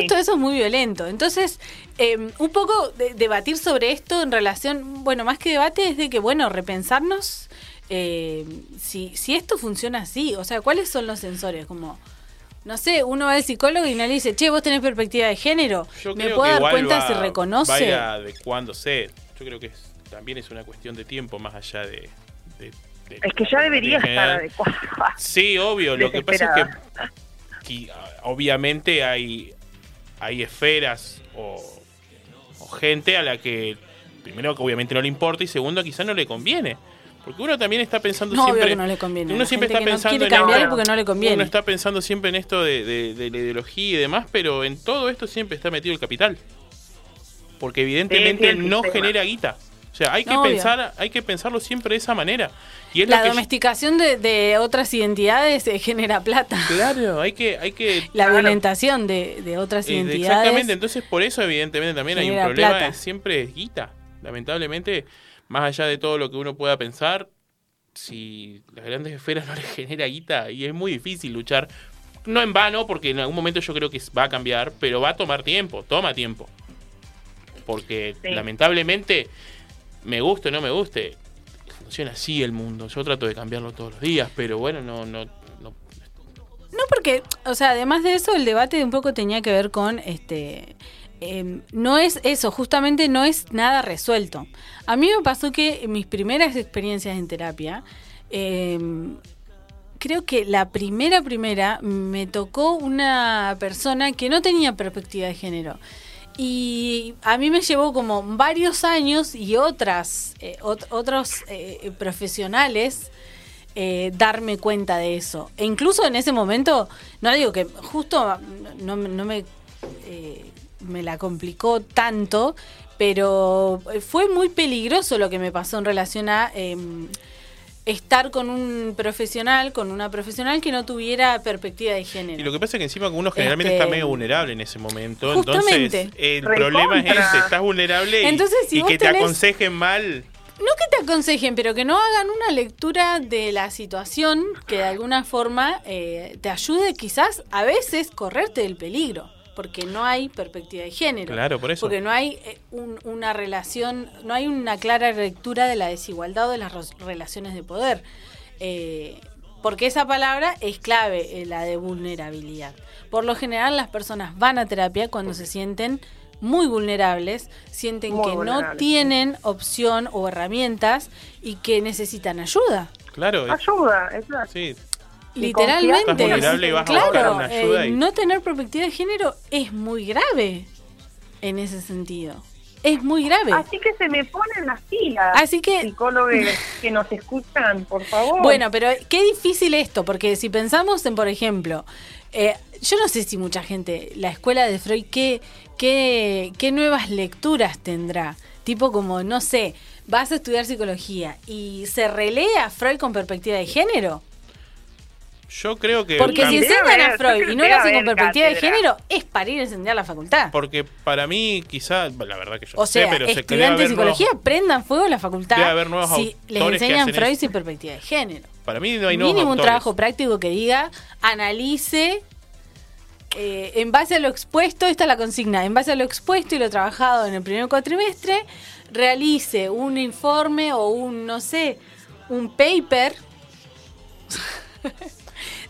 Justo eso es muy violento. Entonces, eh, un poco de- debatir sobre esto en relación, bueno, más que debate es de que, bueno, repensarnos eh, si, si esto funciona así. O sea, ¿cuáles son los sensores? Como, no sé, uno va al psicólogo y no le dice, che, vos tenés perspectiva de género. Yo ¿Me creo puedo que dar cuenta va- si reconoce? ir adecuándose. Yo creo que es- también es una cuestión de tiempo más allá de. de- de- Es que ya debería estar general. adecuado. Sí, obvio. Lo que pasa es que, que, obviamente hay, hay esferas o, o gente a la que, primero, que obviamente no le importa y segundo, quizás no le conviene. Porque uno también está pensando No, obvio siempre. que no le conviene. Uno La siempre gente está que no pensando quiere en cambiar porque no le conviene. Uno está pensando siempre en esto de, de- de la ideología y demás, pero en todo esto siempre está metido el capital. Porque evidentemente Sí, sí, el no sistema. genera guita. O sea, hay que No, obvio. pensar, hay que pensarlo siempre de esa manera. Y es La lo que yo- domesticación de, de otras identidades eh, genera plata. Claro, hay que, hay que La violentación de, de otras Eh, identidades. Exactamente, entonces por eso evidentemente también hay un problema, plata. es siempre es guita. Lamentablemente, más allá de todo lo que uno pueda pensar, si las grandes esferas *laughs* no les genera guita, y es muy difícil luchar, no en vano, porque en algún momento yo creo que va a cambiar, pero va a tomar tiempo, toma tiempo. Porque Sí. lamentablemente, me guste o no me guste, funciona así el mundo. Yo trato de cambiarlo todos los días, pero bueno, no, no, no No, porque, o sea, además de eso, el debate un poco tenía que ver con, este, em, no es eso, justamente no es nada resuelto. A mí me pasó que mis primeras experiencias en terapia, em, creo que la primera, primera, me tocó una persona que no tenía perspectiva de género. Y a mí me llevó como varios años y otras, eh, ot- otros eh, profesionales eh, darme cuenta de eso. E incluso en ese momento, no digo que justo no, no me, me la complicó tanto, pero fue muy peligroso lo que me pasó en relación a em, estar con un profesional, con una profesional que no tuviera perspectiva de género. Y lo que pasa es que encima uno generalmente Este, está medio vulnerable en ese momento. Justamente. Entonces, el Recontra. problema es ese, estás vulnerable y, Entonces, si y vos que te aconsejen mal. No que te aconsejen, pero que no hagan una lectura de la situación que de alguna forma eh, te ayude quizás a veces correrte del peligro, porque no hay perspectiva de género. Claro, por eso. Porque no hay eh, un- una relación, no hay una clara lectura de la desigualdad o de las relaciones de poder. Eh, porque esa palabra es clave, eh, la de vulnerabilidad. Por lo general las personas van a terapia cuando se sienten muy vulnerables, sienten Muy que no tienen opción o herramientas y que necesitan ayuda. Claro, es- Ayuda, exacto. sí. Literalmente, y vas a claro, una ayuda eh, y- no tener perspectiva de género es muy grave en ese sentido. Es muy grave. Así que se me ponen las pilas. Así que- Psicólogos *laughs* que nos escuchan, por favor. Bueno, pero qué difícil esto, porque si pensamos en, por ejemplo, eh, yo no sé si mucha gente, la escuela de Freud, ¿qué, qué, qué nuevas lecturas tendrá? Tipo como, no sé, vas a estudiar psicología y se relee a Freud con perspectiva de género. Yo creo que. Porque si enseñan a Freud y no lo hacen con perspectiva de género, es para ir a encender la facultad. Porque para mí, quizá, la verdad que yo O sé, sea, pero se estudiantes de haber nuevos- psicología prendan fuego la facultad haber nuevos si les enseñan Freud eso. sin perspectiva de género. Para mí no hay Mínimo un trabajo práctico que diga, analice, eh, en base a lo expuesto, esta es la consigna, en base a lo expuesto y lo trabajado en el primer cuatrimestre, realice un informe o un, no sé, un paper *laughs*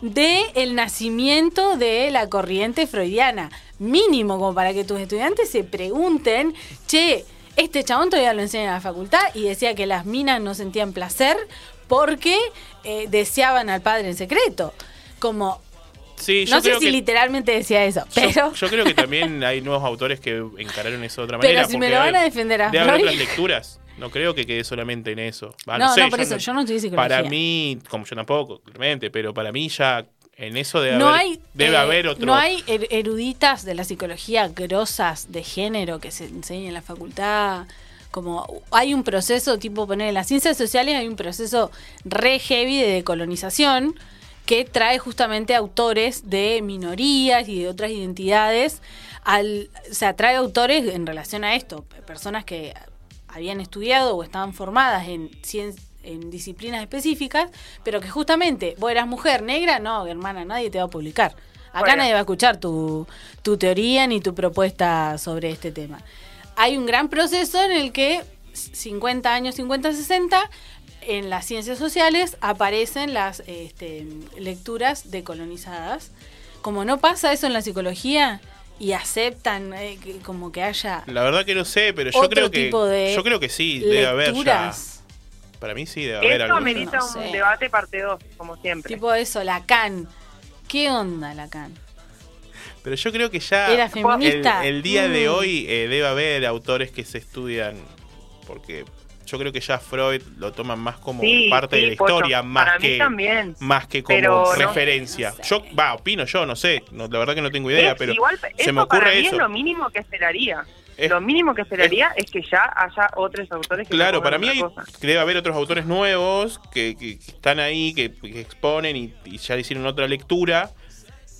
de el nacimiento de la corriente freudiana. Mínimo, como para que tus estudiantes se pregunten, che, este chabón todavía lo enseña en la facultad y decía que las minas no sentían placer porque eh, deseaban al padre en secreto. Como, Sí, yo no sé creo si que- literalmente decía eso, yo- pero... Yo, creo que también hay nuevos autores que encararon eso de otra *laughs* Pero manera. si me lo van a defender a Freud. otras lecturas. No creo que quede solamente en eso. Va, No, sé, no, por eso, yo no estudié psicología. Para mí, como yo tampoco, claramente, pero para mí ya en eso debe no haber, hay, debe eh, haber otro. No hay er- eruditas de la psicología grosas de género que se enseñen en la facultad. Como hay un proceso, tipo poner en las ciencias sociales, hay un proceso re heavy de decolonización que trae justamente autores de minorías y de otras identidades. Al, o sea, trae autores en relación a esto, personas que habían estudiado o estaban formadas en, cien- en disciplinas específicas, pero que justamente vos eras mujer negra, no, hermana, nadie te va a publicar. Acá Bueno. nadie va a escuchar tu, tu teoría ni tu propuesta sobre este tema. Hay un gran proceso en el que 50 años, 50, 60, en las ciencias sociales aparecen las este, lecturas decolonizadas. Como no pasa eso en la psicología y aceptan eh, que- como que haya La verdad que no sé, pero yo creo que yo creo que sí, debe haber ya. Para mí sí debe haber amerita No un sé. debate parte 2, como siempre. tipo eso, Lacan. ¿Qué onda Lacan? Pero yo creo que ya Era feminista. el, el día de Mm. hoy eh, debe haber autores que se estudian porque yo creo que ya Freud lo toman más como Sí, parte sí, de la Pocho, historia más para que también. más que como Pero no- referencia. Yo va, opino yo, no sé, no, la verdad que no tengo idea, Es pero igual, se eso me para ocurre mí eso. es lo mínimo que esperaría. Es- lo mínimo que esperaría es, que ya haya otros autores que Claro, para mí hay, cosa. debe haber otros autores nuevos que, que- que están ahí, que, que exponen y, y ya hicieron otra lectura.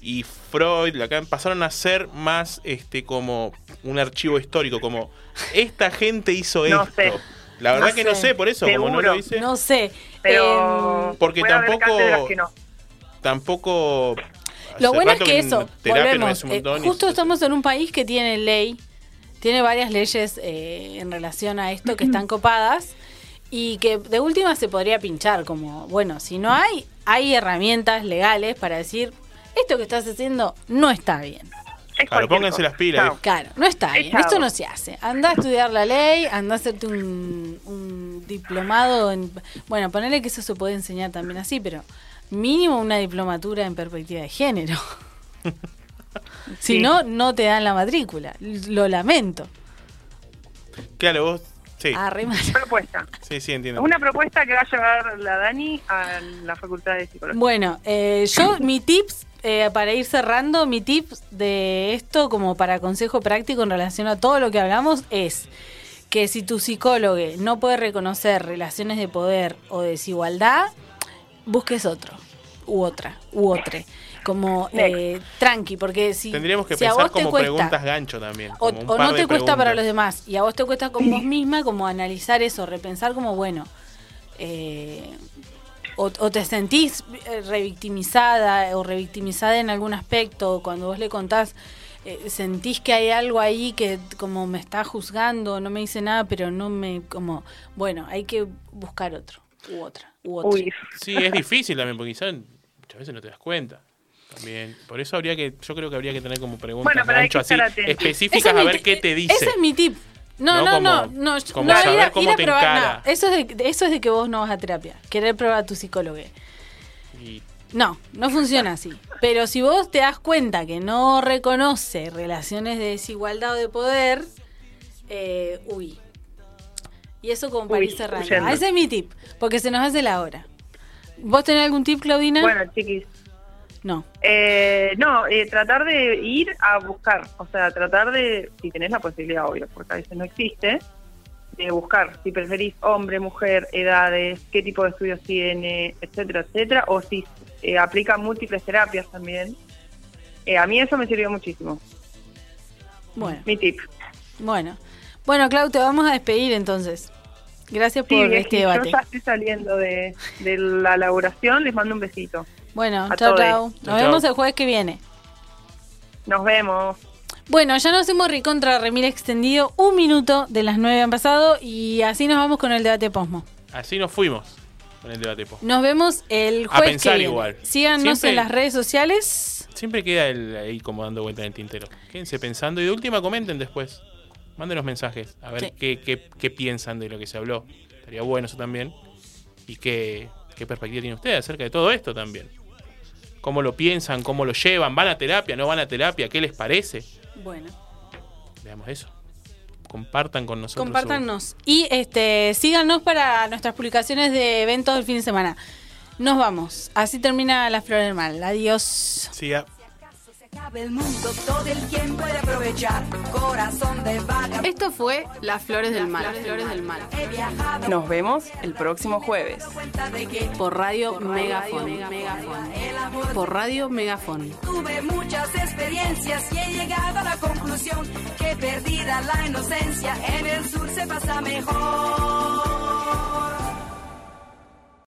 Y Freud, Lacan, pasaron a ser más este como un archivo histórico, como esta gente hizo No esto. sé. La verdad No que no sé. por eso, como no lo dice, No sé. Pero Em, Porque tampoco- no. tampoco. Lo bueno es que eso, terapia no volvemos. es eh, justo estamos en un país que tiene ley, tiene varias leyes eh, en relación a esto que están *clears throat* copadas y que de última se podría pinchar como, bueno, si no hay, hay herramientas legales para decir, esto que estás haciendo no está bien. Es Claro, pónganse cosa. las pilas. Chao. Claro, no está bien, chao. esto no se hace. Anda a estudiar la ley, anda a hacerte un, un diplomado en... Bueno, ponerle que eso se puede enseñar también así, pero mínimo una diplomatura en perspectiva de género. *laughs* si Sí. no, no te dan la matrícula. Lo lamento. Claro, vos. Sí, Ah. Propuesta. sí, sí, entiendo. Una propuesta que va a llevar la Dani a la Facultad de Psicología. Bueno, eh, yo, mi tips, eh, para ir cerrando, mi tips de esto como para consejo práctico en relación a todo lo que hablamos es que si tu psicólogo no puede reconocer relaciones de poder o desigualdad, busques otro, u otra, u otre. Como eh, tranqui, porque si, Tendríamos que si a pensar vos te como cuesta, preguntas gancho también. o, como un o par no de te cuesta para los demás y a vos te cuesta con vos misma como analizar eso, repensar como bueno, eh, o, o te sentís eh, revictimizada o revictimizada en algún aspecto cuando vos le contás eh, sentís que hay algo ahí que como me está juzgando no me dice nada pero no me como bueno hay que buscar otro u otra u otra Uy, Sí, es difícil también, porque quizás muchas veces no te das cuenta. También. Por eso habría que, yo creo que habría que tener como preguntas Bueno, así, específicas es a ver qué te dice. Ese es mi tip. No, No no, no, como- no, como no, saber ir a- cómo ir a te probar, encara. no, eso es de, eso es de que vos no vas a terapia, querer probar a tu psicólogo. Y- No, no funciona así. Pero si vos te das cuenta que no reconoce relaciones de desigualdad o de poder, eh, uy. Y eso como para Uy, ir cerrando. huyendo. Ah, Ese es mi tip, porque se nos hace la hora. ¿Vos tenés algún tip, Claudina? bueno, chiquis. No. Eh, no, eh, tratar de ir a buscar, o sea, tratar de, si tenés la posibilidad, obvio, porque a veces no existe, de buscar si preferís hombre, mujer, edades, qué tipo de estudios tiene, etcétera, etcétera, o si eh, aplica múltiples terapias también. Eh, a mí eso me sirvió muchísimo, Bueno, mi tip. bueno. Bueno, Clau, te vamos a despedir entonces. Gracias Sí, por Vicky, este yo debate. ya estoy saliendo de, de la elaboración, les mando un besito. Bueno, a chao, chao. Nos Chau, vemos el jueves que viene. Nos vemos. Bueno, ya nos hemos recontra remil extendido. Un minuto de las nueve han pasado y así nos vamos con el debate posmo. Así nos fuimos con el debate. po. Nos vemos el A jueves pensar que viene. igual. Síganos Siempre- en las redes sociales. Siempre queda el, ahí como dando vuelta en el tintero. Quédense pensando y de última comenten después. Mándenos mensajes a ver Sí. qué, qué, qué piensan de lo que se habló. Estaría bueno eso también. Y qué, qué perspectiva tiene usted acerca de todo esto también. ¿Cómo lo piensan? ¿Cómo lo llevan? ¿Van a terapia? ¿No van a terapia? ¿Qué les parece? Bueno, Veamos eso. Compartan con nosotros. compártanos. Y este síganos para nuestras publicaciones de eventos del fin de semana. Nos vamos. Así termina La Flor del Mal. Adiós. Siga. Cabe el mundo todo el tiempo de aprovechar. Corazón de vaga. Esto fue Las Flores del Mal. Las Flores del Mal. Nos vemos el próximo jueves. Por Radio Megafon. Por Radio Megafon. tuve muchas experiencias y he llegado a la conclusión que perdida la inocencia en el sur se pasa mejor.